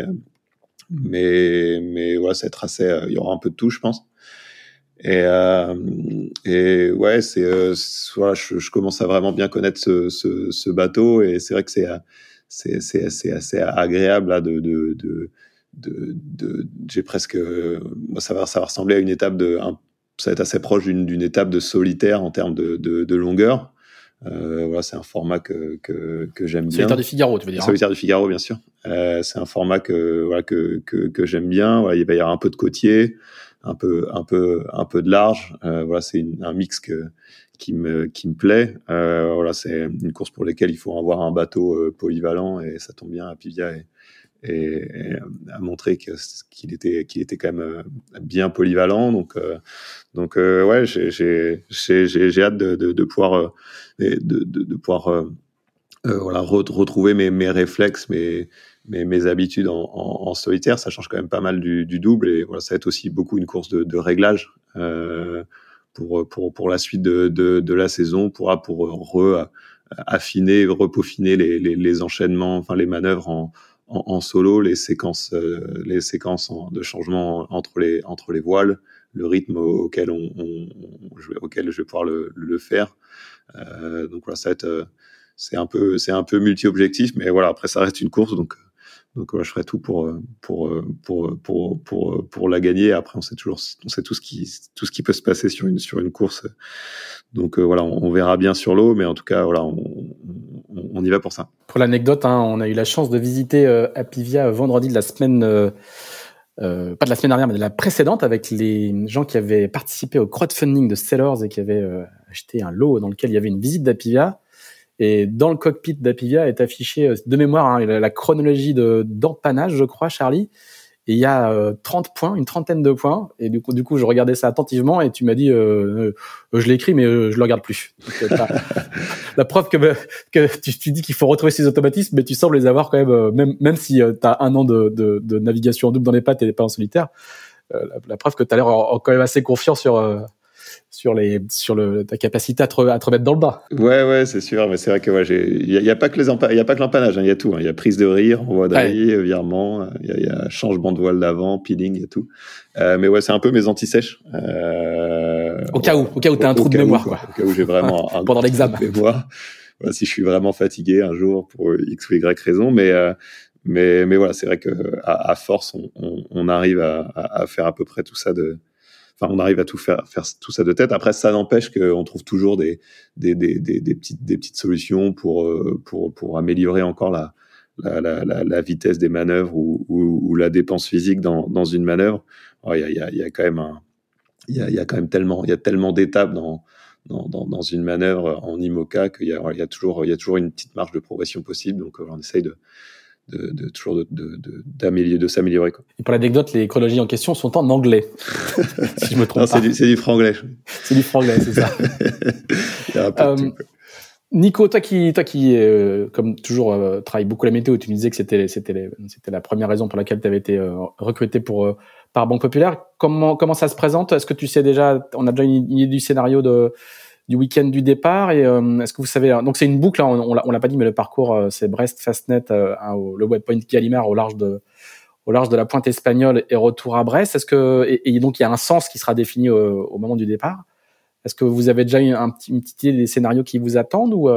Speaker 2: mais mais voilà, ça va être assez. Euh, il y aura un peu de tout, je pense. Et, euh, et ouais, c'est euh, voilà, je, commence à vraiment bien connaître ce, bateau et c'est vrai que c'est c'est c'est assez, agréable là de j'ai presque ça va ça va ressembler à une étape de ça va être assez proche d'une étape de solitaire en termes de longueur voilà, c'est un format que, que, que j'aime bien.
Speaker 1: Solitaire du Figaro, tu veux dire. Hein.
Speaker 2: Solitaire du Figaro, bien sûr. c'est un format que, voilà, que, que, que j'aime bien. Voilà, il va y avoir un peu de côtier, un peu, un peu, un peu de large. voilà, c'est un mix que, qui me qui me plaît. Euh, voilà, c'est une course pour laquelle il faut avoir un bateau euh, polyvalent et ça tombe bien. Apivia et, et, a montré qu'il était qu'il était quand même euh, bien polyvalent. Donc donc ouais, j'ai hâte de, de, de pouvoir de, de, de pouvoir voilà retrouver mes mes réflexes, mes mes, mes habitudes en, en, en, solitaire, ça change quand même pas mal du, du double et voilà, ça va être aussi beaucoup une course de, de réglage. Euh, pour, pour, pour la suite de, de, de la saison, pourra pour re affiner, repaufiner les, les, les, enchaînements, enfin les manœuvres en, en, en solo, les séquences, euh, les séquences de changement entre les, entre les voiles, le rythme auquel on, on, auquel je vais pouvoir le, le faire. Euh, donc voilà, ça euh, c'est un peu, c'est un peu multi-objectif, mais voilà, après ça reste une course, donc donc je ferai tout pour pour pour pour pour pour la gagner. Après, on sait toujours, on sait tout ce qui tout ce qui peut se passer sur une sur une course. Donc voilà, on, verra bien sur l'eau, mais en tout cas, voilà, on, y va pour ça.
Speaker 1: Pour l'anecdote, hein, on a eu la chance de visiter euh, Apivia vendredi de la semaine. Euh, euh, pas de la semaine dernière, mais de la précédente, avec les gens qui avaient participé au crowdfunding de Sellers et qui avaient acheté un lot dans lequel il y avait une visite d'Apivia. Et dans le cockpit d'Apivia est affiché euh, de mémoire hein, la, chronologie de d'empannage, je crois, Charlie. Et il y a 30 euh, points, une trentaine de points. Et du coup, du coup, je regardais ça attentivement et tu m'as dit, euh, euh je l'écris, mais je le regarde plus. la preuve que, que tu, tu dis qu'il faut retrouver ces automatismes, mais tu sembles les avoir quand même, même, même si tu as un an de, de, de, navigation en double dans les pattes et pas en solitaire. La, la, preuve que tu as l'air quand même assez confiant sur sur les sur le ta capacité à te, à te remettre dans le bas.
Speaker 2: Ouais ouais c'est sûr mais c'est vrai que ouais il y, a pas que les il y a pas que l'empannage il hein, y a tout il hein. y a prise de rire envoi de rire virement il y, y, a changement de voile d'avant peeling il y a tout euh, mais ouais c'est un peu mes anti-sèches euh,
Speaker 1: au cas où au cas où t'as un trou de mémoire quoi.
Speaker 2: au cas où j'ai vraiment un
Speaker 1: pendant l'examen
Speaker 2: voilà, si je suis vraiment fatigué un jour pour x ou y raison mais euh, mais mais voilà c'est vrai que à, à force on, on, on arrive à, à, faire à peu près tout ça de enfin, on arrive à tout faire, faire tout ça de tête. Après, ça n'empêche qu'on trouve toujours des, des, des, des, petites, des petites solutions pour, euh, pour, pour améliorer encore la, la, la, la, vitesse des manœuvres ou, ou, la dépense physique dans, dans une manœuvre. Il y, a, y, a, y a quand même un, il y a, y a quand même tellement, il y a tellement d'étapes dans, dans, dans, une manœuvre en IMOCA qu'il y a, y a toujours, il y a toujours une petite marge de progression possible. Donc, on essaye de, de, de toujours d'améliorer, de, de, s'améliorer.
Speaker 1: Et pour l'anecdote, les chronologies en question sont en anglais, si je me trompe
Speaker 2: pas. C'est du, franglais.
Speaker 1: C'est du franglais, c'est ça. euh, Nico, toi qui, toi qui, euh, comme toujours, euh, travaille beaucoup la météo, tu me disais que c'était, c'était, c'était la première raison pour laquelle tu avais été euh, recruté pour euh, par Banque Populaire. Comment, comment ça se présente? Est-ce que tu sais déjà, on a déjà une idée du scénario de du week-end du départ. Et euh, est-ce que vous savez Donc c'est une boucle. Hein, on, on l'a pas dit, mais le parcours euh, c'est Brest Fastnet, euh, le webpoint Gallimard au large de au large de la pointe espagnole et retour à Brest. Est-ce que et, donc il y a un sens qui sera défini au, moment du départ. Est-ce que vous avez déjà un petit, une petite idée des scénarios qui vous attendent ou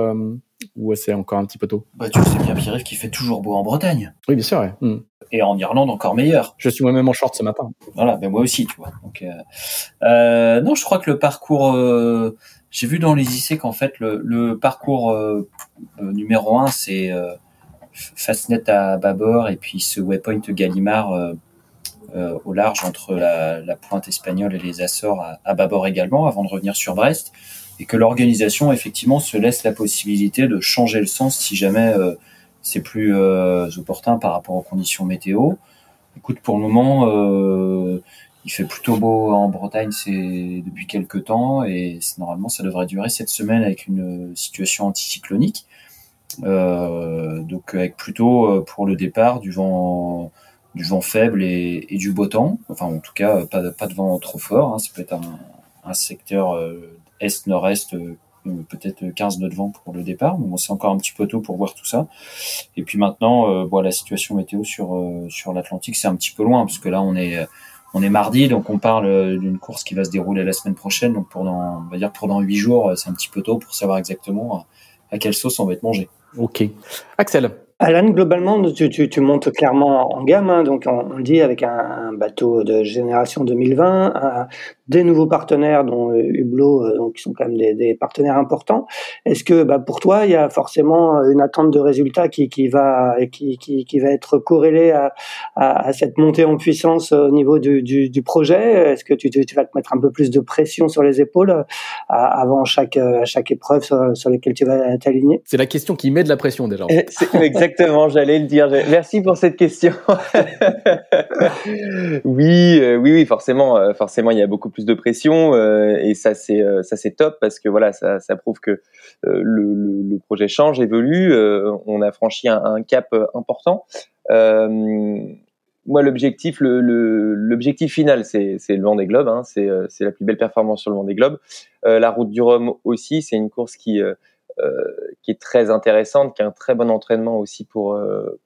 Speaker 1: ou c'est encore un petit peu tôt?
Speaker 4: Bah tu sais bien Pierre qui fait toujours beau en Bretagne.
Speaker 1: Oui bien sûr. Ouais. Hmm.
Speaker 4: Et en Irlande encore meilleur.
Speaker 1: Je suis moi-même en short ce matin.
Speaker 4: Voilà, mais moi aussi, tu vois. Donc euh, non, je crois que le parcours j'ai vu dans les IC qu'en fait le, le parcours euh, euh, numéro un c'est euh, Fastnet à bâbord et puis ce waypoint Gallimard euh, euh, au large entre la, la, pointe espagnole et les Açores à, à, bâbord également avant de revenir sur Brest et que l'organisation effectivement se laisse la possibilité de changer le sens si jamais c'est plus opportun par rapport aux conditions météo. Écoute, pour le moment, il fait plutôt beau en Bretagne c'est depuis quelques temps et normalement ça devrait durer cette semaine avec une situation anticyclonique. Euh, donc avec plutôt euh, pour le départ du vent du vent faible et, du beau temps. Enfin en tout cas pas, pas de vent trop fort. Hein. Ça peut être un, secteur euh, est-nord-est euh, peut-être 15 nœuds de vent pour le départ. Bon, c'est encore un petit peu tôt pour voir tout ça. Et puis maintenant, euh, bon, la situation météo sur sur l'Atlantique, c'est un petit peu loin parce que là, on est on est mardi, donc on parle euh, d'une course qui va se dérouler la semaine prochaine. Donc pendant, on va dire pendant huit jours, euh, c'est un petit peu tôt pour savoir exactement euh, à quelle sauce on va être mangé.
Speaker 1: Ok. Axel.
Speaker 5: Alan, globalement, tu, tu, tu, montes clairement en gamme, hein, donc on, on, dit avec un, un, bateau de génération 2020, des nouveaux partenaires, dont Hublot, donc qui sont quand même des, des partenaires importants. Est-ce que bah, pour toi, il y a forcément une attente de résultats qui, qui va qui, qui, qui va être corrélée à, à, à, cette montée en puissance au niveau du, du, du projet? Est-ce que tu, tu, vas te mettre un peu plus de pression sur les épaules avant chaque à chaque épreuve sur, sur laquelle tu vas t'aligner?
Speaker 1: C'est la question qui met de la pression déjà.
Speaker 3: Exactement, j'allais le dire. Merci pour cette question. oui, euh, oui, oui, forcément, euh, forcément, il y a beaucoup plus de pression euh, et ça c'est ça c'est top parce que voilà, ça, ça prouve que le, le, projet change, évolue. on a franchi un, cap important. moi, l'objectif, l'objectif final, c'est le Vendée Globe. Hein, c'est la plus belle performance sur le Vendée Globe. la route du Rhum aussi, c'est une course qui qui est très intéressante, qui a un très bon entraînement aussi pour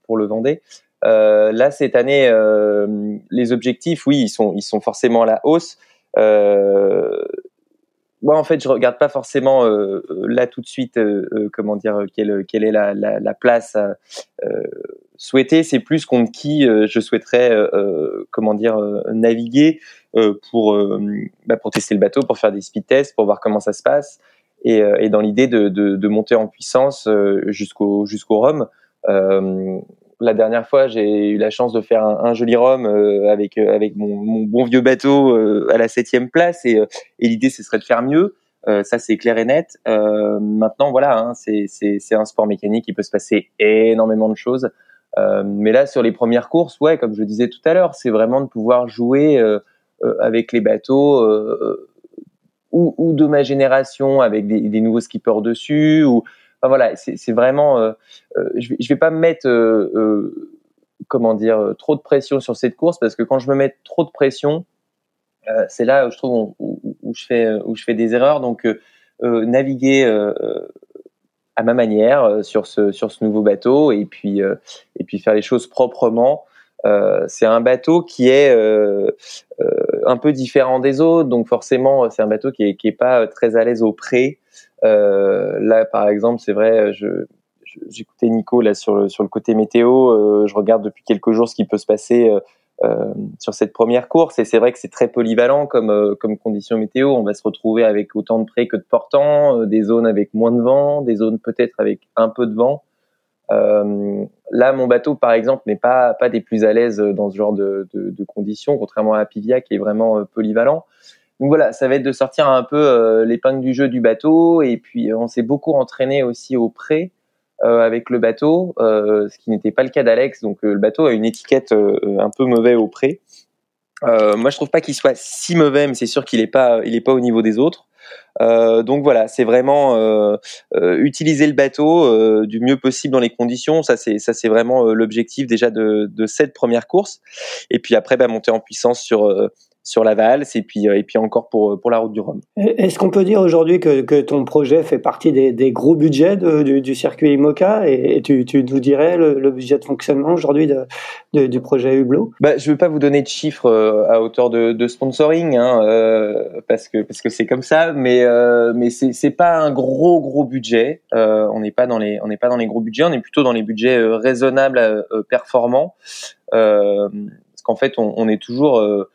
Speaker 3: pour le Vendée. Euh, là, cette année, euh, les objectifs, oui, ils sont, ils sont forcément à la hausse. Euh, moi, en fait, je regarde pas forcément euh, là tout de suite, euh, comment dire, quelle, quelle est la, la, la place souhaitée. C'est plus contre qui je souhaiterais, comment dire, naviguer pour bah, pour tester le bateau, pour faire des speed tests, pour voir comment ça se passe, et, et dans l'idée de, de, de, monter en puissance jusqu'au jusqu'au Rhum. Euh, la dernière fois, j'ai eu la chance de faire un, joli rhum euh, avec euh, avec mon, mon, bon vieux bateau euh, à la septième place et, et l'idée ce serait de faire mieux. ça c'est clair et net. maintenant voilà, hein, c'est un sport mécanique, il peut se passer énormément de choses. mais là sur les premières courses, ouais, comme je disais tout à l'heure, c'est vraiment de pouvoir jouer avec les bateaux ou, ou, de ma génération avec des, des nouveaux skippers dessus ou voilà, c'est vraiment, euh, euh, je, vais, vais pas me mettre, euh, comment dire, trop de pression sur cette course parce que quand je me mets trop de pression, c'est là où je trouve où, je fais où je fais des erreurs. Donc naviguer à ma manière sur ce sur ce nouveau bateau et puis et puis faire les choses proprement. c'est un bateau qui est un peu différent des autres, donc forcément c'est un bateau qui est, qui est pas très à l'aise au pré. Euh, là, par exemple, c'est vrai, je, j'écoutais Nico là sur le sur le côté météo. Euh, je regarde depuis quelques jours ce qui peut se passer euh, sur cette première course et c'est vrai que c'est très polyvalent comme comme condition météo. On va se retrouver avec autant de près que de portant, des zones avec moins de vent, des zones peut-être avec un peu de vent. là, mon bateau, par exemple, n'est pas pas des plus à l'aise dans ce genre de, de, de conditions, contrairement à Pivia qui est vraiment polyvalent. Donc voilà, ça va être de sortir un peu euh, l'épingle du jeu du bateau. Et puis euh, on s'est beaucoup entraîné aussi au pré euh, avec le bateau, ce qui n'était pas le cas d'Alex. Donc le bateau a une étiquette un peu mauvais au pré. moi, je trouve pas qu'il soit si mauvais, mais c'est sûr qu'il est pas, pas au niveau des autres. Euh, donc voilà, c'est vraiment euh, utiliser le bateau du mieux possible dans les conditions. Ça c'est ça c'est vraiment l'objectif déjà de, de cette première course. Et puis après, bah, monter en puissance sur sur la valse et puis euh, et puis encore pour pour la route du Rhum.
Speaker 5: Est-ce qu'on peut dire aujourd'hui que, que ton projet fait partie des, des gros budgets de, du, du, circuit IMOCA et, tu, tu nous dirais le, le budget de fonctionnement aujourd'hui de, de, du projet Hublot?
Speaker 3: Bah, je veux pas vous donner de chiffres euh, à hauteur de, de sponsoring hein, euh, parce que parce que c'est comme ça, mais euh, mais c'est c'est pas un gros gros budget. Euh, on n'est pas dans les on n'est pas dans les gros budgets, on est plutôt dans les budgets raisonnables, performants. parce qu'en fait, on, on est toujours euh,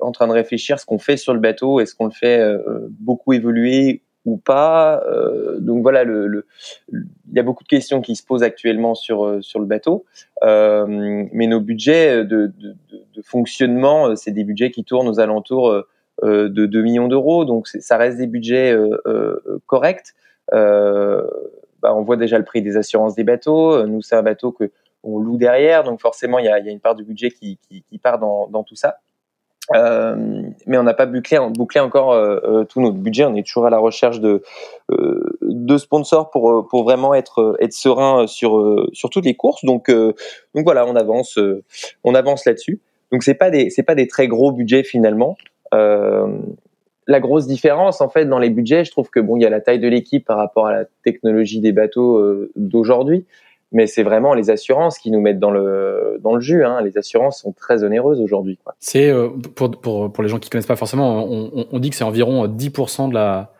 Speaker 3: en train de réfléchir ce qu'on fait sur le bateau, est-ce qu'on le fait euh, beaucoup évoluer ou pas. Euh, donc voilà, le, le, il y a beaucoup de questions qui se posent actuellement sur sur le bateau, euh, mais nos budgets de, de, de fonctionnement, c'est des budgets qui tournent aux alentours euh, de 2 millions d'euros, donc ça reste des budgets euh, corrects. Bah, on voit déjà le prix des assurances des bateaux. Nous, c'est un bateau que on loue derrière, donc forcément, il y a, il y a une part du budget qui, qui, qui part dans, dans tout ça. Euh, mais on n'a pas bouclé, bouclé encore euh, euh, tout notre budget. On est toujours à la recherche de, de sponsors pour, pour vraiment être, être serein sur, sur toutes les courses. Donc, donc voilà, on avance, on avance là-dessus. Donc c'est pas des c'est pas des très gros budgets finalement. la grosse différence en fait dans les budgets, je trouve que bon il y a la taille de l'équipe par rapport à la technologie des bateaux d'aujourd'hui mais c'est vraiment les assurances qui nous mettent dans le dans le jus. Hein. Les assurances sont très onéreuses aujourd'hui.
Speaker 1: C'est euh, pour, pour pour les gens qui connaissent pas forcément, on, on dit que c'est environ 10% de la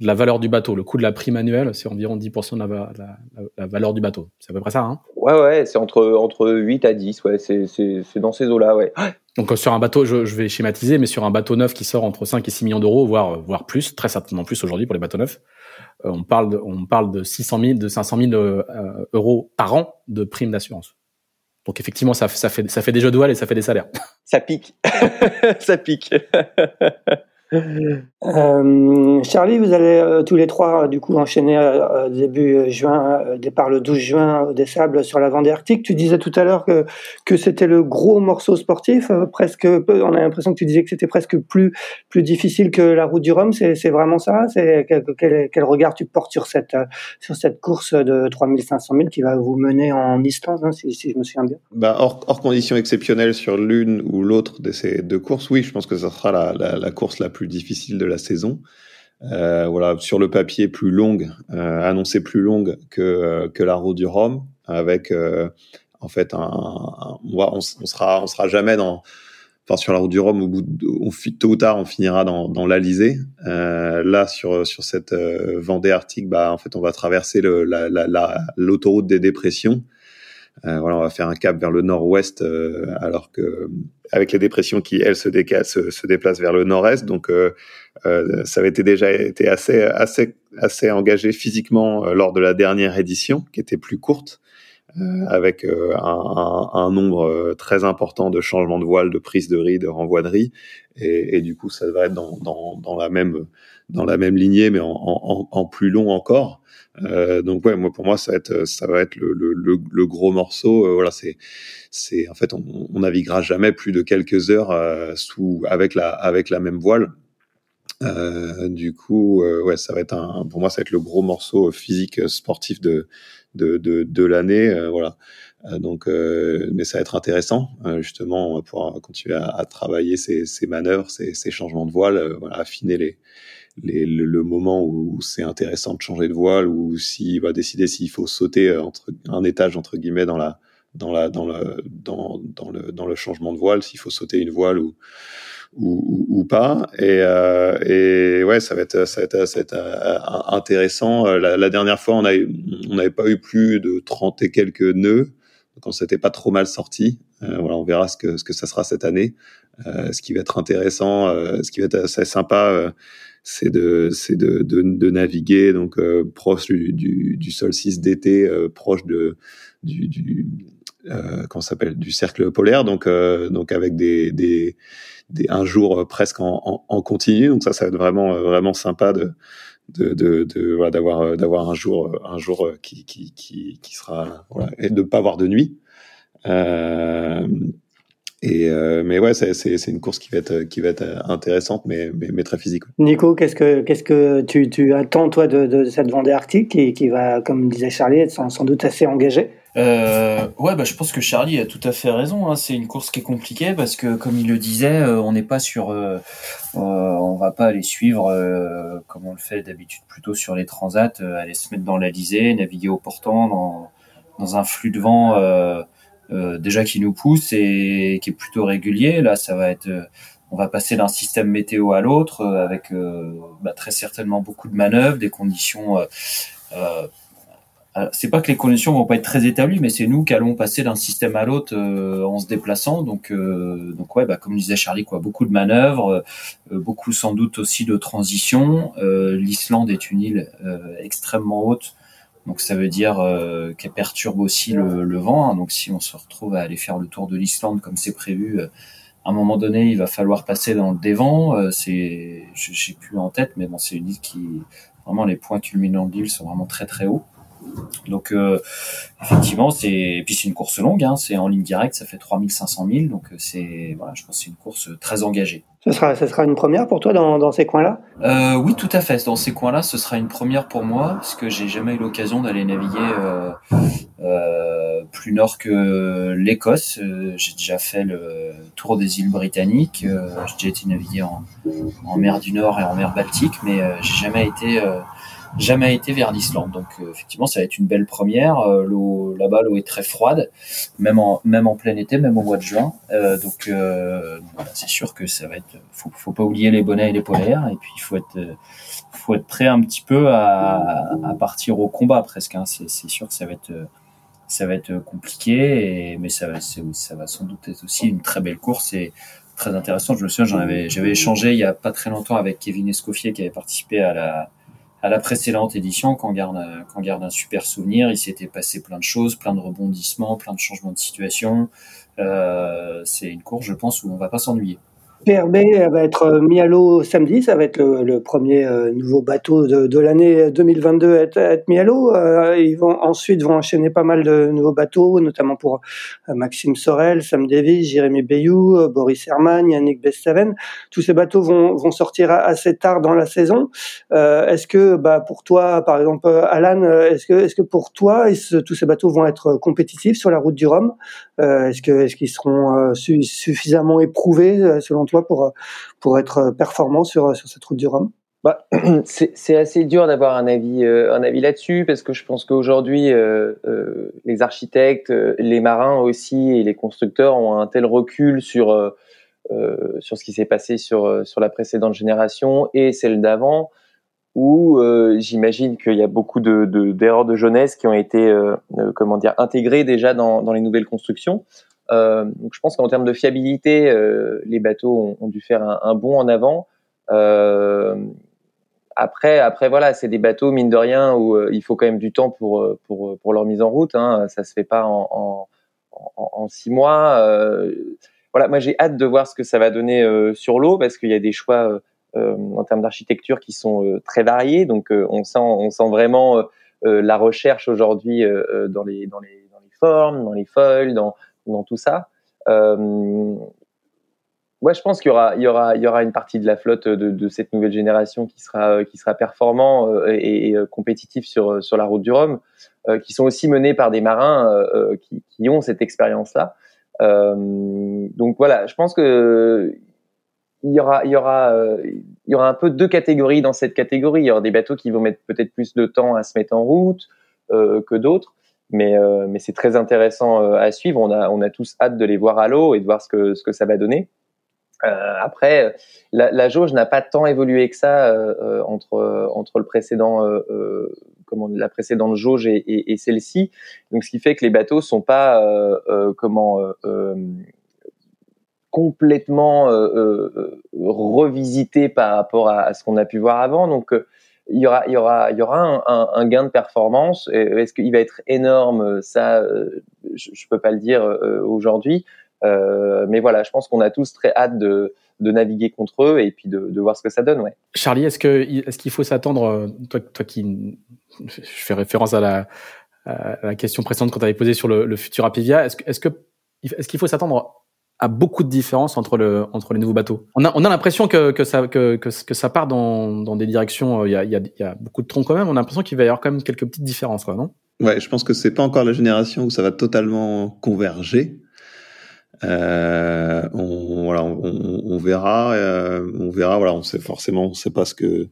Speaker 1: de la valeur du bateau. Le coût de la prime annuelle, c'est environ 10% de la, la, la, valeur du bateau. C'est à peu près ça, hein
Speaker 3: Ouais, ouais, c'est entre, entre 8 à 10, ouais, c'est dans ces eaux-là, ouais.
Speaker 1: Donc euh, sur un bateau, je, je, vais schématiser, mais sur un bateau neuf qui sort entre 5 et 6 millions d'euros, voire, voire plus, très certainement plus aujourd'hui pour les bateaux neufs, euh, on, parle de, on parle de 600 000, de 500 000 euh, euros par an de prime d'assurance. Donc effectivement, ça, ça, fait, ça fait des jeux de et ça fait des salaires.
Speaker 3: Ça pique. ça pique.
Speaker 5: Euh, Charlie, vous allez euh, tous les trois du coup enchaîner euh, début juin, départ le 12 juin des Sables sur la Vendée Arctique. Tu disais tout à l'heure que, c'était le gros morceau sportif, presque. On a l'impression que tu disais que c'était presque plus plus difficile que la Route du Rhum. C'est vraiment ça? Quel, regard tu portes sur cette sur cette course de 3500 000 qui va vous mener en Islande, hein, si, je me souviens bien?
Speaker 2: Bah hors, hors conditions exceptionnelles sur l'une ou l'autre de ces deux courses, oui, je pense que ça sera la, la course la plus difficile de la saison. Euh, voilà, sur le papier plus longue, euh, annoncée plus longue que euh, que la route du Rhum, avec en fait un, on, on, sera on sera jamais dans sur la route du Rhum, au bout de, tôt ou tard, on finira dans, dans l'Alizé. Euh, là, sur sur cette Vendée Arctique, bah, en fait, on va traverser le, la, l'autoroute des dépressions. Euh, voilà, on va faire un cap vers le nord-ouest, alors que avec les dépressions qui elles se, déplacent vers le nord-est. Donc euh, euh, ça avait été déjà été assez assez assez engagé physiquement euh, lors de la dernière édition, qui était plus courte, euh, avec euh, un, un, un, nombre très important de changements de voile, de prise de riz, de renvoi de riz, et, et, du coup ça devrait être dans, dans, dans, la même dans la même lignée, mais en, en, en plus long encore. Euh, donc ouais, moi pour moi ça va être ça va être le, le, le gros morceau. Euh, voilà, c'est c'est en fait on, on, naviguera jamais plus de quelques heures euh, sous avec la avec la même voile. Euh, du coup, ouais, ça va être un pour moi ça va être le gros morceau physique sportif de de de, de l'année. voilà. donc, mais ça va être intéressant. justement, pouvoir continuer à, à travailler ces, ces manœuvres, ces, ces changements de voile, voilà, affiner les les, le, moment où c'est intéressant de changer de voile ou s'il va décider s'il faut sauter euh, entre un étage entre guillemets dans la dans la dans le dans, le dans le changement de voile s'il faut sauter une voile ou ou, ou, pas. Et, euh, et ouais ça va être ça va être, ça va être euh, intéressant. La, la, dernière fois on a on n'avait pas eu plus de 30 et quelques nœuds. Donc on s'était pas trop mal sorti. Euh, voilà on verra ce que ce que ça sera cette année. Euh, ce qui va être intéressant ce qui va être assez sympa c'est de de, de, de, naviguer donc euh, proche du, du, du solstice d'été, euh, proche de du, du euh, s'appelle du cercle polaire, donc euh, donc avec des, des, des un jour presque en, en, en, continu. Donc ça, ça va être vraiment vraiment sympa de de, de, de voilà d'avoir d'avoir un jour un jour qui qui qui, qui sera voilà, et de pas avoir de nuit. Euh, et euh, mais ouais, c'est, une course qui va être qui va être intéressante, mais mais, mais très physique.
Speaker 5: Nico, qu'est-ce que qu'est-ce que tu, tu attends toi de, de cette Vendée Arctique qui, qui va, comme disait Charlie, être sans, sans doute assez engagée?
Speaker 4: Euh, ouais, bah, je pense que Charlie a tout à fait raison. Hein. C'est une course qui est compliquée parce que, comme il le disait, euh, on n'est pas sur, euh, euh, on va pas aller suivre euh, comme on le fait d'habitude plutôt sur les transats, aller se mettre dans l'Alizé, naviguer au portant dans, dans un flux de vent euh, déjà qui nous pousse et qui est plutôt régulier. Là, ça va être, euh, on va passer d'un système météo à l'autre euh, avec bah, très certainement beaucoup de manœuvres, des conditions. c'est pas que les conditions vont pas être très établies, mais c'est nous qui allons passer d'un système à l'autre en se déplaçant. Donc, donc ouais, bah, comme disait Charlie, quoi, beaucoup de manœuvres, beaucoup sans doute aussi de transition. L'Islande est une île extrêmement haute donc ça veut dire euh, qu'elle perturbe aussi le, le vent. Hein. Donc si on se retrouve à aller faire le tour de l'Islande comme c'est prévu, euh, à un moment donné, il va falloir passer dans le dévent. Euh, c'est, j'ai plus en tête, mais bon, c'est une île qui vraiment les points culminants de l'île sont vraiment très très hauts. Donc euh, effectivement, c'est et puis c'est une course longue, hein, c'est en ligne directe, ça fait 3500 000, donc euh, c'est voilà, je pense que c'est une course très engagée.
Speaker 5: Ce sera, ce sera une première pour toi dans, dans ces coins-là?
Speaker 4: Euh, Oui, tout à fait. Dans ces coins-là, ce sera une première pour moi, parce que j'ai jamais eu l'occasion d'aller naviguer euh, euh, plus nord que l'Écosse. J'ai déjà fait le tour des îles britanniques. j'ai déjà été naviguer en, en mer du Nord et en mer Baltique, mais j'ai jamais été jamais été vers l'Islande. Donc effectivement, ça va être une belle première. l'eau là-bas, l'eau est très froide, même en même en plein été, même au mois de juin. donc voilà, c'est sûr que ça va être. Faut, faut pas oublier les bonnets et les polaires. Et puis il faut être faut être prêt un petit peu à, à partir au combat presque. Hein. C'est, c'est sûr que ça va être ça va être compliqué, et, mais ça va, ça va sans doute être aussi une très belle course et très intéressante. Je me souviens, j'en avais, j'avais échangé il y a pas très longtemps avec Kevin Escoffier qui avait participé à la, à la précédente édition, qu'on garde, garde un super souvenir. Il s'était passé plein de choses, plein de rebondissements, plein de changements de situation. Euh, c'est une course, je pense, où on va pas s'ennuyer.
Speaker 5: PRB va être euh, mis à l'eau samedi, ça va être le, premier euh, nouveau bateau de, l'année 2022 à être, mis à l'eau. Euh, ils vont ensuite vont enchaîner pas mal de nouveaux bateaux, notamment pour Maxime Sorel, Sam Davis, Jérémy Bayou, Boris Herman, Yannick Bestaven. Tous ces bateaux vont, vont sortir assez tard dans la saison. est-ce que bah, pour toi, par exemple, Alan, est-ce que, est-ce que pour toi, tous ces bateaux vont être compétitifs sur la route du Rhum? Est-ce que est-ce qu'ils seront suffisamment éprouvés selon toi pour, pour être performant sur, sur cette route du Rhum?
Speaker 3: Bah, c'est assez dur d'avoir un avis, euh, avis là-dessus parce que je pense qu'aujourd'hui, euh, euh, les architectes, les marins aussi et les constructeurs ont un tel recul sur, sur ce qui s'est passé sur, sur la précédente génération et celle d'avant où j'imagine qu'il y a beaucoup d'erreurs de, d'erreurs de, jeunesse qui ont été comment dire intégrées déjà dans, dans les nouvelles constructions. Euh, donc je pense qu'en termes de fiabilité, euh, les bateaux ont, dû faire un, bond en avant. Euh, après, après voilà, c'est des bateaux mine de rien où il faut quand même du temps pour pour leur mise en route. Hein. Ça se fait pas en, en six mois. voilà, moi j'ai hâte de voir ce que ça va donner sur l'eau parce qu'il y a des choix en termes d'architecture qui sont très variés. Donc on sent on sent vraiment la recherche aujourd'hui dans les dans les dans les formes, dans les foils, dans dans tout ça. Euh, ouais, je pense qu'il y aura, une partie de la flotte de, cette nouvelle génération qui sera, qui sera performant euh, et, et, compétitif sur la route du Rhum, euh, qui sont aussi menés par des marins euh, qui, ont cette expérience-là. donc voilà, je pense que il y aura, y aura un peu deux catégories dans cette catégorie. Il y aura des bateaux qui vont mettre peut-être plus de temps à se mettre en route que d'autres. Mais, euh, mais c'est très intéressant euh, à suivre. On a, on a tous hâte de les voir à l'eau et de voir ce que, ce que ça va donner. Euh, après, la, la jauge n'a pas tant évolué que ça euh, entre entre le précédent, euh, comment la précédente jauge et, et, et celle-ci. Donc, ce qui fait que les bateaux sont pas comment complètement revisités par rapport à, à ce qu'on a pu voir avant. Donc, il y aura, il y aura, il y aura un, gain de performance. Est-ce qu'il va être énorme? Ça, euh, je, je peux pas le dire euh, aujourd'hui. Euh, mais voilà, je pense qu'on a tous très hâte de, naviguer contre eux et puis de, voir ce que ça donne. Ouais.
Speaker 1: Charlie, est-ce que est-ce qu'il faut s'attendre, toi, toi qui, je fais référence à la, question précédente qu'on t'avait posée sur le, futur Apivia, est-ce est-ce est-ce qu'il faut s'attendre à beaucoup de différences entre le entre les nouveaux bateaux. On a on a l'impression que que ça que, que, ça part dans dans des directions. Euh, il y a il y a, y a beaucoup de troncs quand même. On a l'impression qu'il va y avoir quand même quelques petites différences, quoi, non?
Speaker 2: Ouais, je pense que c'est pas encore la génération où ça va totalement converger. Euh, on, voilà, on, on verra, euh, on verra. Voilà, on sait forcément, on sait pas ce que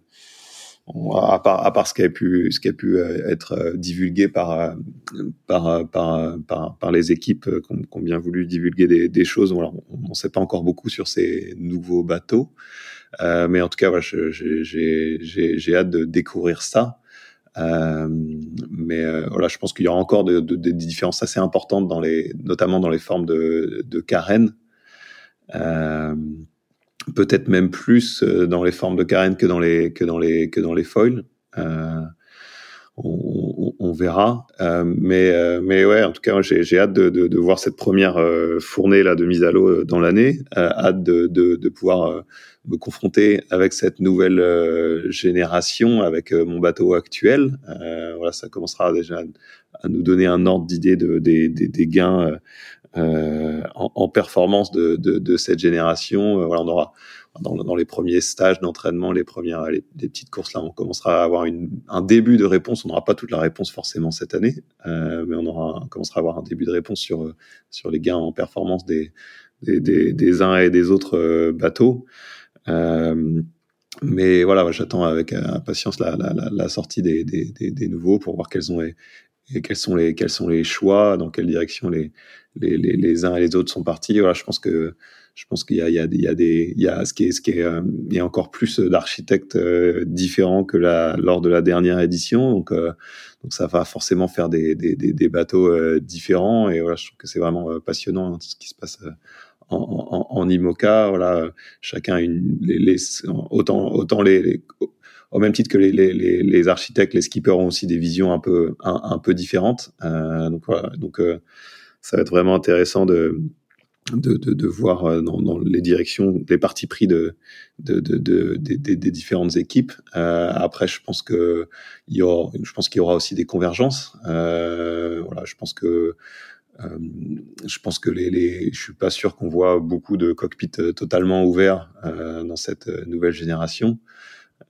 Speaker 2: à part, à part ce qui a pu, ce qui a pu euh, être euh, divulgué par, euh, par, par, par, par les équipes qui ont, bien voulu divulguer des, des choses. Voilà, on ne sait pas encore beaucoup sur ces nouveaux bateaux. Euh, mais en tout cas, voilà, j'ai hâte de découvrir ça. Euh, mais euh, voilà, je pense qu'il y aura encore de, de, des différences assez importantes dans les, notamment dans les formes de, de carène. Euh, peut-être même plus euh, dans les formes de carène que dans les que dans les que dans les foils. Euh, on, on, verra, euh, mais euh, mais ouais, en tout cas, j'ai hâte de, de, de, voir cette première euh, fournée là de mise à l'eau dans l'année. hâte de, de, de pouvoir me confronter avec cette nouvelle génération, avec mon bateau actuel. voilà, ça commencera déjà à nous donner un ordre d'idée de, des, des, des gains euh, en, performance de, de, de cette génération. Euh, voilà, on aura dans, dans, les premiers stages d'entraînement, les premières, les, petites courses là, on commencera à avoir une, un début de réponse. On n'aura pas toute la réponse forcément cette année, euh, mais on aura, on commencera à avoir un début de réponse sur sur les gains en performance des des, des, des uns et des autres euh, bateaux. Euh, mais voilà, j'attends avec impatience la, la, la, sortie des, des, des, nouveaux pour voir quels, ont et quels, sont les, quels sont les choix, dans quelle direction les, les, les, les uns et les autres sont partis. Voilà, je pense que je pense qu'il y a, il y a, il y a des, il y a ce qui est, ce qui est, euh, il y a encore plus d'architectes euh, différents que la, lors de la dernière édition. Donc, euh, donc ça va forcément faire des, des, des, des bateaux différents. Et voilà, je trouve que c'est vraiment passionnant hein, ce qui se passe en, en, en, IMOCA. Voilà, chacun une, les, les, autant, autant les, les au même titre que les, les, les, architectes, les skippers ont aussi des visions un peu, un, peu différentes. Euh, donc voilà, donc ça va être vraiment intéressant de, de, de, de voir euh, dans, dans, les directions, les partis pris de, de, de, des différentes équipes. Euh, après, je pense que il y aura, je pense qu'il y aura aussi des convergences. Euh, voilà, je pense que euh, je pense que les, les, je suis pas sûr qu'on voit beaucoup de cockpits euh, totalement ouverts euh, dans cette nouvelle génération.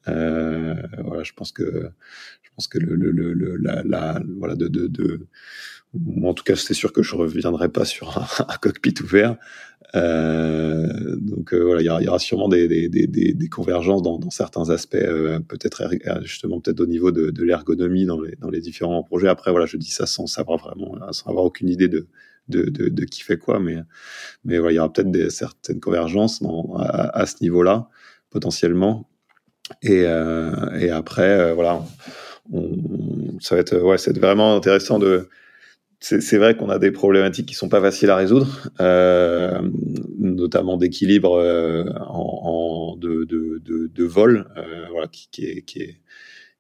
Speaker 2: Voilà, je pense que je pense que le, le, le la, voilà de, de, de en tout cas, c'est sûr que je reviendrai pas sur un, cockpit ouvert. Euh, donc euh, voilà, il y, aura, sûrement des, des, des, convergences dans, certains aspects, euh, peut-être justement peut-être au niveau de, l'ergonomie dans les, dans les différents projets. Après voilà, je dis ça sans savoir vraiment, sans avoir aucune idée de, de, de, qui fait quoi, mais mais voilà, il y aura peut-être certaines convergences à, ce niveau-là potentiellement. Et, euh, et après voilà, on, ça va être ouais, c'est vraiment intéressant de c'est vrai qu'on a des problématiques qui sont pas faciles à résoudre, euh, notamment d'équilibre euh, en, en, de, de, de, de vol, euh, voilà, qui, qui, est, qui, est,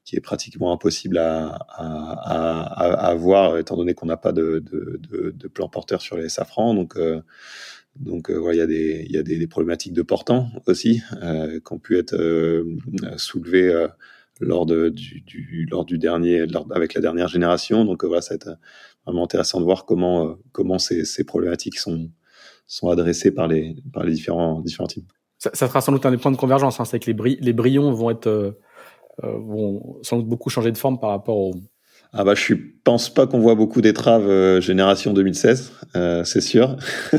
Speaker 2: qui est pratiquement impossible à, à, à, à voir, étant donné qu'on n'a pas de, de, de, de, plan porteur sur les safrans. Donc, euh, donc voilà, il y a des, y a des, des problématiques de portant aussi euh, qui ont pu être soulevées lors de, du, du, lors du dernier, avec la dernière génération. Donc voilà, ça va être vraiment intéressant de voir comment, euh, comment ces, ces problématiques sont, sont adressées par les, par les différents, différents teams.
Speaker 1: Ça, ça sera sans doute un des points de convergence. Hein, c'est que les, bri les brillons vont être euh, euh, vont sans doute beaucoup changer de forme par rapport au.
Speaker 2: Ah bah je pense pas qu'on voit beaucoup d'étraves euh, génération 2016, euh, c'est sûr.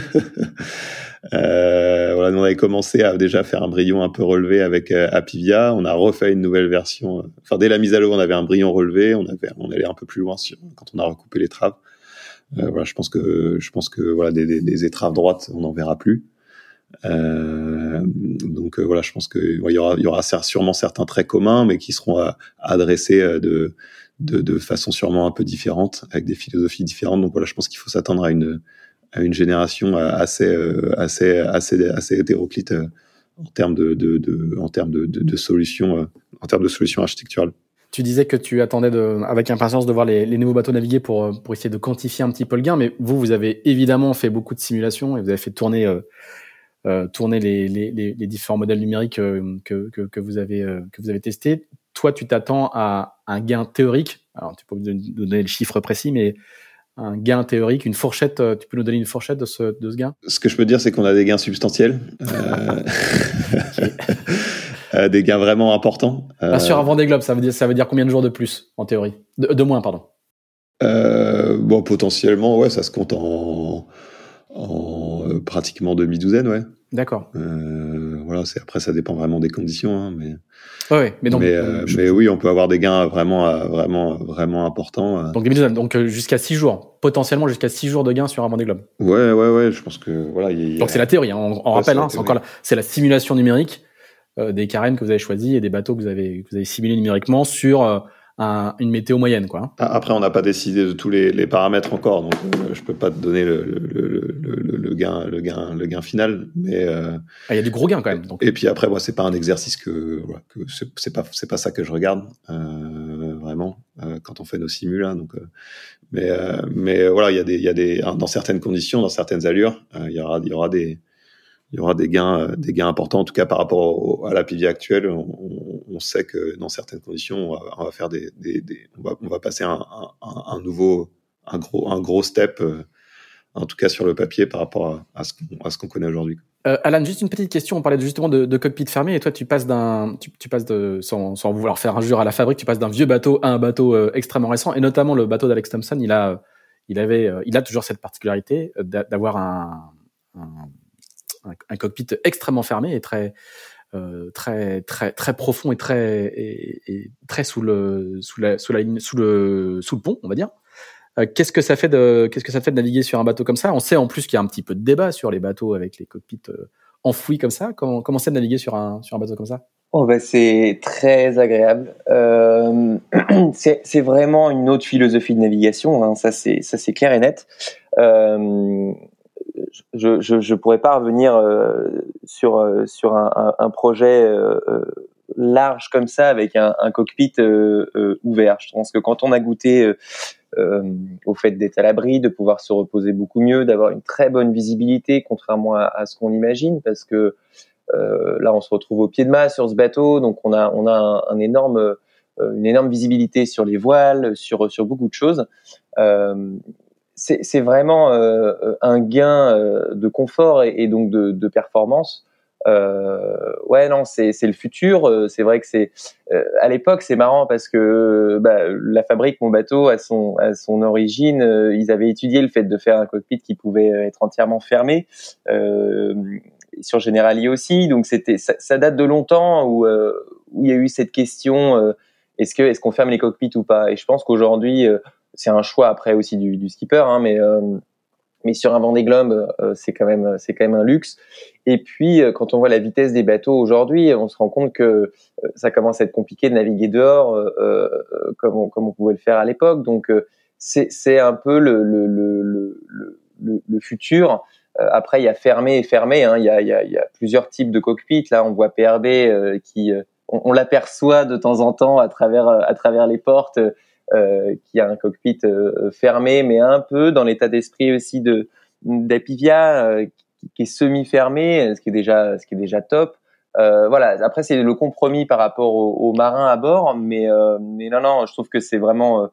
Speaker 2: Euh, voilà, nous on avait commencé à déjà faire un brillon un peu relevé avec euh, Apivia. On a refait une nouvelle version. Enfin, dès la mise à l'eau, on avait un brillon relevé. On avait, on allait un peu plus loin sur, quand on a recoupé les traves. Euh, voilà, je pense que, je pense que voilà, des, des, des étraves droites, on n'en verra plus. Euh, donc euh, voilà, je pense que il y aura, y aura sûrement certains traits communs, mais qui seront adressés de, de, de façon sûrement un peu différente, avec des philosophies différentes. Donc voilà, je pense qu'il faut s'attendre à une à une génération assez euh, assez assez assez hétéroclite euh, en termes de, de, en termes de, de, solutions euh, en termes de solutions architecturales.
Speaker 1: Tu disais que tu attendais de, avec impatience de voir les, nouveaux bateaux naviguer pour, pour essayer de quantifier un petit peu le gain, mais vous, vous avez évidemment fait beaucoup de simulations et vous avez fait tourner, euh, tourner les, les, les, différents modèles numériques que, que, que, vous avez, que vous avez testés. Toi, tu t'attends à un gain théorique. Alors, tu peux me donner le chiffre précis, mais un gain théorique, une fourchette. Euh, tu peux nous donner une fourchette de ce, de ce gain?
Speaker 2: Ce que je peux dire, c'est qu'on a des gains substantiels, euh... euh des gains vraiment importants.
Speaker 1: Sur un Vendée Globe, ça veut dire ça veut dire combien de jours de plus en théorie? De, de, moins, pardon.
Speaker 2: Euh, bon, potentiellement, ouais, ça se compte en, en pratiquement demi-douzaine, ouais.
Speaker 1: D'accord.
Speaker 2: Euh, voilà, c'est après ça dépend vraiment des conditions, hein, mais.
Speaker 1: Ouais, mais donc.
Speaker 2: Mais, euh, mais, oui, on peut avoir des gains vraiment, euh, vraiment, vraiment importants.
Speaker 1: Euh. Donc donc jusqu'à 6 jours, potentiellement jusqu'à 6 jours de gains sur un Vendée Globe.
Speaker 2: Ouais, ouais, ouais, je pense que voilà. Y.
Speaker 1: Donc c'est la théorie. Hein, on, on ouais, rappelle, hein, c'est encore, c'est la simulation numérique des carènes que vous avez choisis et des bateaux que vous avez, que vous avez simulés numériquement sur un, une météo moyenne. Quoi.
Speaker 2: Ah, après, on n'a pas décidé de tous les, les paramètres encore, donc euh, je peux pas te donner le, le, le, le, gain, le, gain, le gain final. Mais
Speaker 1: euh, ah, il y a du gros gain quand même. Donc.
Speaker 2: Et puis après, moi, c'est pas un exercice que, voilà, que c'est pas c'est pas ça que je regarde euh, vraiment euh, quand on fait nos simules. Là, donc, mais mais voilà, il y a des il y a des dans certaines conditions, dans certaines allures, il y aura il y aura des il y aura des gains, euh, des gains importants. En tout cas, par rapport à la PV actuelle, on, sait que dans certaines conditions, on va, faire des, on, va, passer un, nouveau, un gros, un gros step, euh, en tout cas sur le papier, par rapport à, ce qu'on connaît aujourd'hui.
Speaker 1: Euh, Alan, juste une petite question. On parlait justement de, de cockpit fermé, et toi, tu passes d'un, tu, passes de, sans, vouloir faire un jure à la fabrique, tu passes d'un vieux bateau à un bateau extrêmement récent, et notamment le bateau d'Alex Thompson. Il a, il avait, il a toujours cette particularité d'avoir un un, cockpit extrêmement fermé et très euh, très très très profond et très et, très sous le sous la sous la ligne sous le sous le pont, on va dire. Euh, qu'est-ce que ça fait de qu'est-ce que ça fait de naviguer sur un bateau comme ça? On sait en plus qu'il y a un petit peu de débat sur les bateaux avec les cockpits euh, enfouis comme ça. Comment comment c'est de naviguer sur un sur un bateau comme ça?
Speaker 3: Oh bah c'est très agréable. Euh, c'est vraiment une autre philosophie de navigation. Hein. Ça c'est clair et net. Je, je, je pourrais pas revenir euh, sur euh, sur un, un, projet euh, large comme ça avec un, un cockpit ouvert. Je pense que quand on a goûté au fait d'être à l'abri, de pouvoir se reposer beaucoup mieux, d'avoir une très bonne visibilité, contrairement à, ce qu'on imagine, parce que là on se retrouve au pied de mât sur ce bateau, donc on a on a un énorme une énorme visibilité sur les voiles, sur sur beaucoup de choses. Euh, c'est vraiment euh, euh, un gain euh, de confort et, et donc de, de performance. Euh, ouais, non, c'est le futur. C'est vrai que c'est à l'époque c'est marrant parce que bah, la fabrique mon bateau à son à son origine, ils avaient étudié le fait de faire un cockpit qui pouvait être entièrement fermé. sur Generali aussi, donc c'était ça, ça, date de longtemps où où il y a eu cette question est-ce que est-ce qu'on ferme les cockpits ou pas? Et je pense qu'aujourd'hui c'est un choix après aussi du, du skipper, hein, mais euh, mais sur un Vendée Globe, euh, c'est quand même c'est quand même un luxe. Et puis euh, quand on voit la vitesse des bateaux aujourd'hui, on se rend compte que ça commence à être compliqué de naviguer dehors comme on, comme on pouvait le faire à l'époque. Donc c'est c'est un peu le le le le, le, futur. après, il y a fermé et fermé. Hein. Il, y a, il, y a, y a plusieurs types de cockpits. Là, on voit PRB qui on, on l'aperçoit de temps en temps à travers à travers les portes euh, qui a un cockpit euh, fermé, mais un peu dans l'état d'esprit aussi de d'Apivia, euh, qui, est semi-fermé, ce qui est déjà ce qui est déjà top. Euh, voilà. Après, c'est le compromis par rapport aux, marins à bord, mais euh, mais non, non, je trouve que c'est vraiment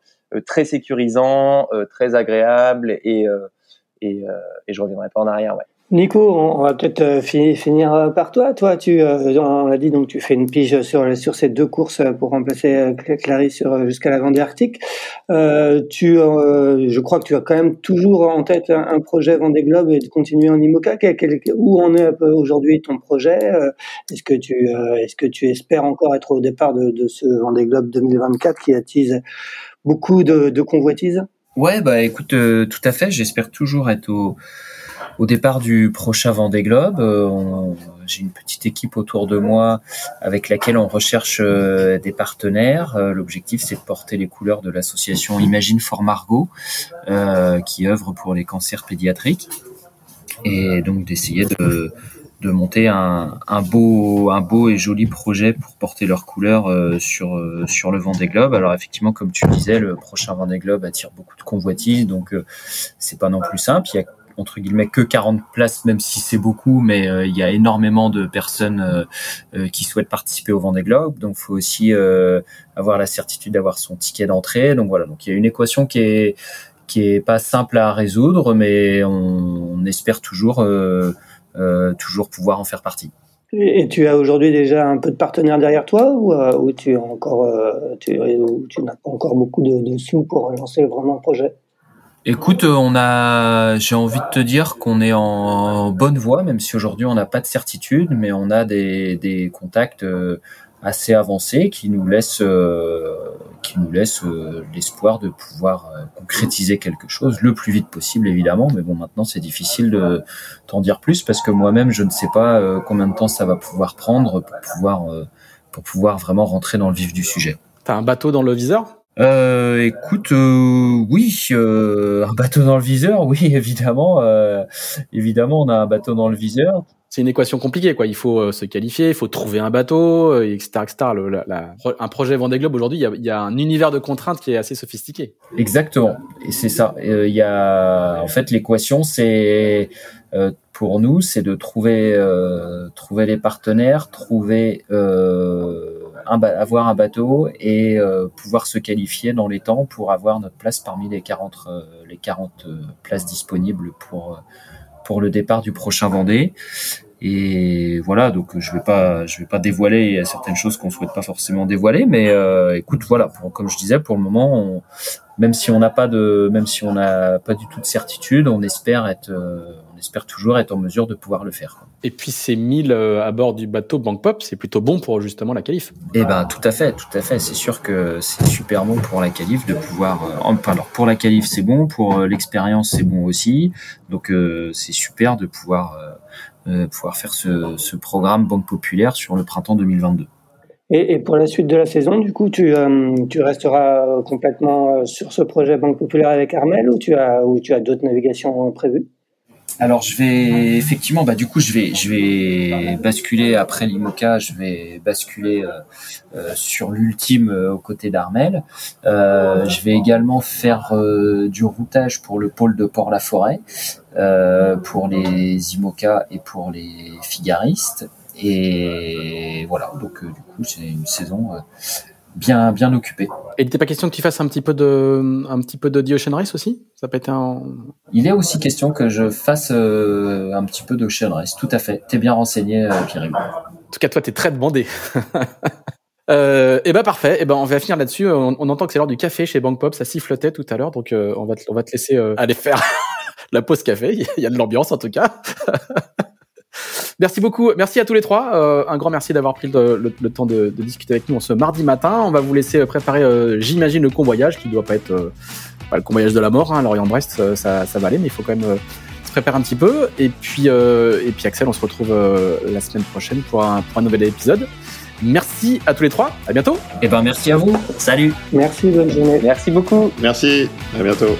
Speaker 3: très sécurisant, très agréable et et, et je reviendrai pas en arrière. Ouais.
Speaker 5: Nico, on va peut-être euh, finir euh, par toi. Toi, tu, euh, on l'a dit, donc tu fais une pige sur sur ces deux courses pour remplacer Clarisse sur jusqu'à la Vendée Arctique. Tu, je crois que tu as quand même toujours en tête un, projet Vendée Globe et de continuer en IMOCA. où en est aujourd'hui ton projet Est-ce que tu, est-ce que tu espères encore être au départ de, de ce Vendée Globe 2024 qui attise beaucoup de, de convoitises?
Speaker 4: Ouais, bah écoute, tout à fait. J'espère toujours être au au départ du prochain Vendée Globe. Euh, j'ai une petite équipe autour de moi avec laquelle on recherche euh, des partenaires. Euh, l'objectif, c'est de porter les couleurs de l'association Imagine for Margot, qui œuvre pour les cancers pédiatriques, et donc d'essayer de monter un, beau et joli projet pour porter leurs couleurs sur le Vendée Globe. Alors effectivement, comme tu disais, le prochain Vendée Globe attire beaucoup de convoitises, donc c'est pas non plus simple. Entre guillemets que 40 places, même si c'est beaucoup, mais euh, il y a énormément de personnes euh, euh, qui souhaitent participer au Vendée Globe. Donc, faut aussi avoir la certitude d'avoir son ticket d'entrée. Donc voilà. Donc il y a une équation qui est qui est pas simple à résoudre, mais on, espère toujours toujours pouvoir en faire partie.
Speaker 5: Et tu as aujourd'hui déjà un peu de partenaires derrière toi ou, tu n'as pas encore beaucoup de, de sous pour lancer vraiment le projet?
Speaker 4: Écoute, euh, on a, j'ai envie de te dire qu'on est en bonne voie, même si aujourd'hui on n'a pas de certitude, mais on a des, contacts euh, assez avancés qui nous laissent, euh, qui nous laissent l'espoir de pouvoir concrétiser quelque chose le plus vite possible, évidemment. Mais bon, maintenant c'est difficile de t'en dire plus parce que moi-même je ne sais pas combien de temps ça va pouvoir prendre pour pouvoir, pour pouvoir vraiment rentrer dans le vif du sujet.
Speaker 1: T'as un bateau dans le viseur?
Speaker 4: Euh, écoute, euh, oui, euh, un bateau dans le viseur, oui, évidemment, euh, évidemment, on a un bateau dans le viseur.
Speaker 1: C'est une équation compliquée, quoi. Il faut euh, se qualifier, il faut trouver un bateau, etc., etc. Le, la, la, un projet Vendée Globe aujourd'hui, il y a, il y a un univers de contraintes qui est assez sophistiqué.
Speaker 4: Exactement, et c'est ça. Il y a, en fait, l'équation, c'est pour nous, c'est de trouver, trouver les partenaires, trouver avoir un bateau et euh, pouvoir se qualifier dans les temps pour avoir notre place parmi les 40, euh, les 40 euh, places disponibles pour, pour le départ du prochain Vendée. et voilà, donc je vais pas, je vais pas dévoiler certaines choses qu'on souhaite pas forcément dévoiler, mais euh, écoute, voilà, comme je disais, pour le moment, on, même si on n'a pas de, même si on n'a pas du tout de certitude, on espère être, euh, espère toujours être en mesure de pouvoir le faire.
Speaker 1: Et puis ces 1000 euh, à bord du bateau Bank Pop, c'est plutôt bon pour justement la qualif.
Speaker 4: Eh ben tout à fait, tout à fait. C'est sûr que c'est super bon pour la qualif de pouvoir. Euh, enfin, alors pour la qualif c'est bon, pour l'expérience c'est bon aussi. Donc c'est super de pouvoir euh, pouvoir faire ce, ce, programme Banque Populaire sur le printemps 2022.
Speaker 5: Et, et, pour la suite de la saison, du coup, tu, euh, tu resteras complètement euh, sur ce projet Banque Populaire avec Armel ou tu as, ou tu as d'autres navigations prévues?
Speaker 4: Alors je vais effectivement bah du coup je vais je vais basculer après l'IMOCA je vais basculer euh, sur l'ultime aux côtés d'Armel euh, je vais également faire du routage pour le pôle de Port-la-Forêt euh, pour les IMOCA et pour les figaristes. Et voilà, donc euh, du coup, c'est une saison euh, bien bien occupée.
Speaker 1: Et il n'était pas question que tu fasses un petit peu de un petit peu de The Ocean Race aussi? Ça peut être un.
Speaker 4: Il est aussi question que je fasse un petit peu d'Ocean Race. Tout à fait. T'es bien renseigné, Pierre.
Speaker 1: En tout cas, toi, t'es très demandé. Euh, et eh ben parfait. Et ben on va finir là-dessus. On, entend que c'est l'heure du café chez Bank Pop. Ça sifflotait tout à l'heure, donc on va te, on va te laisser aller faire la pause café. Il y a de l'ambiance en tout cas. Merci beaucoup. Merci à tous les trois. Euh, un grand merci d'avoir pris le, temps de, discuter avec nous ce mardi matin. On va vous laisser préparer, euh, j'imagine, le convoyage qui doit pas être euh, pas le convoyage de la mort. Hein, Lorient-Brest, ça, ça va aller, mais il faut quand même se préparer un petit peu. Et puis, et puis Axel, on se retrouve la semaine prochaine pour un, pour un nouvel épisode. Merci à tous les trois. À bientôt.
Speaker 4: Et eh ben merci à vous. Salut.
Speaker 5: Merci. Bonne journée.
Speaker 3: Merci beaucoup.
Speaker 2: Merci. À bientôt.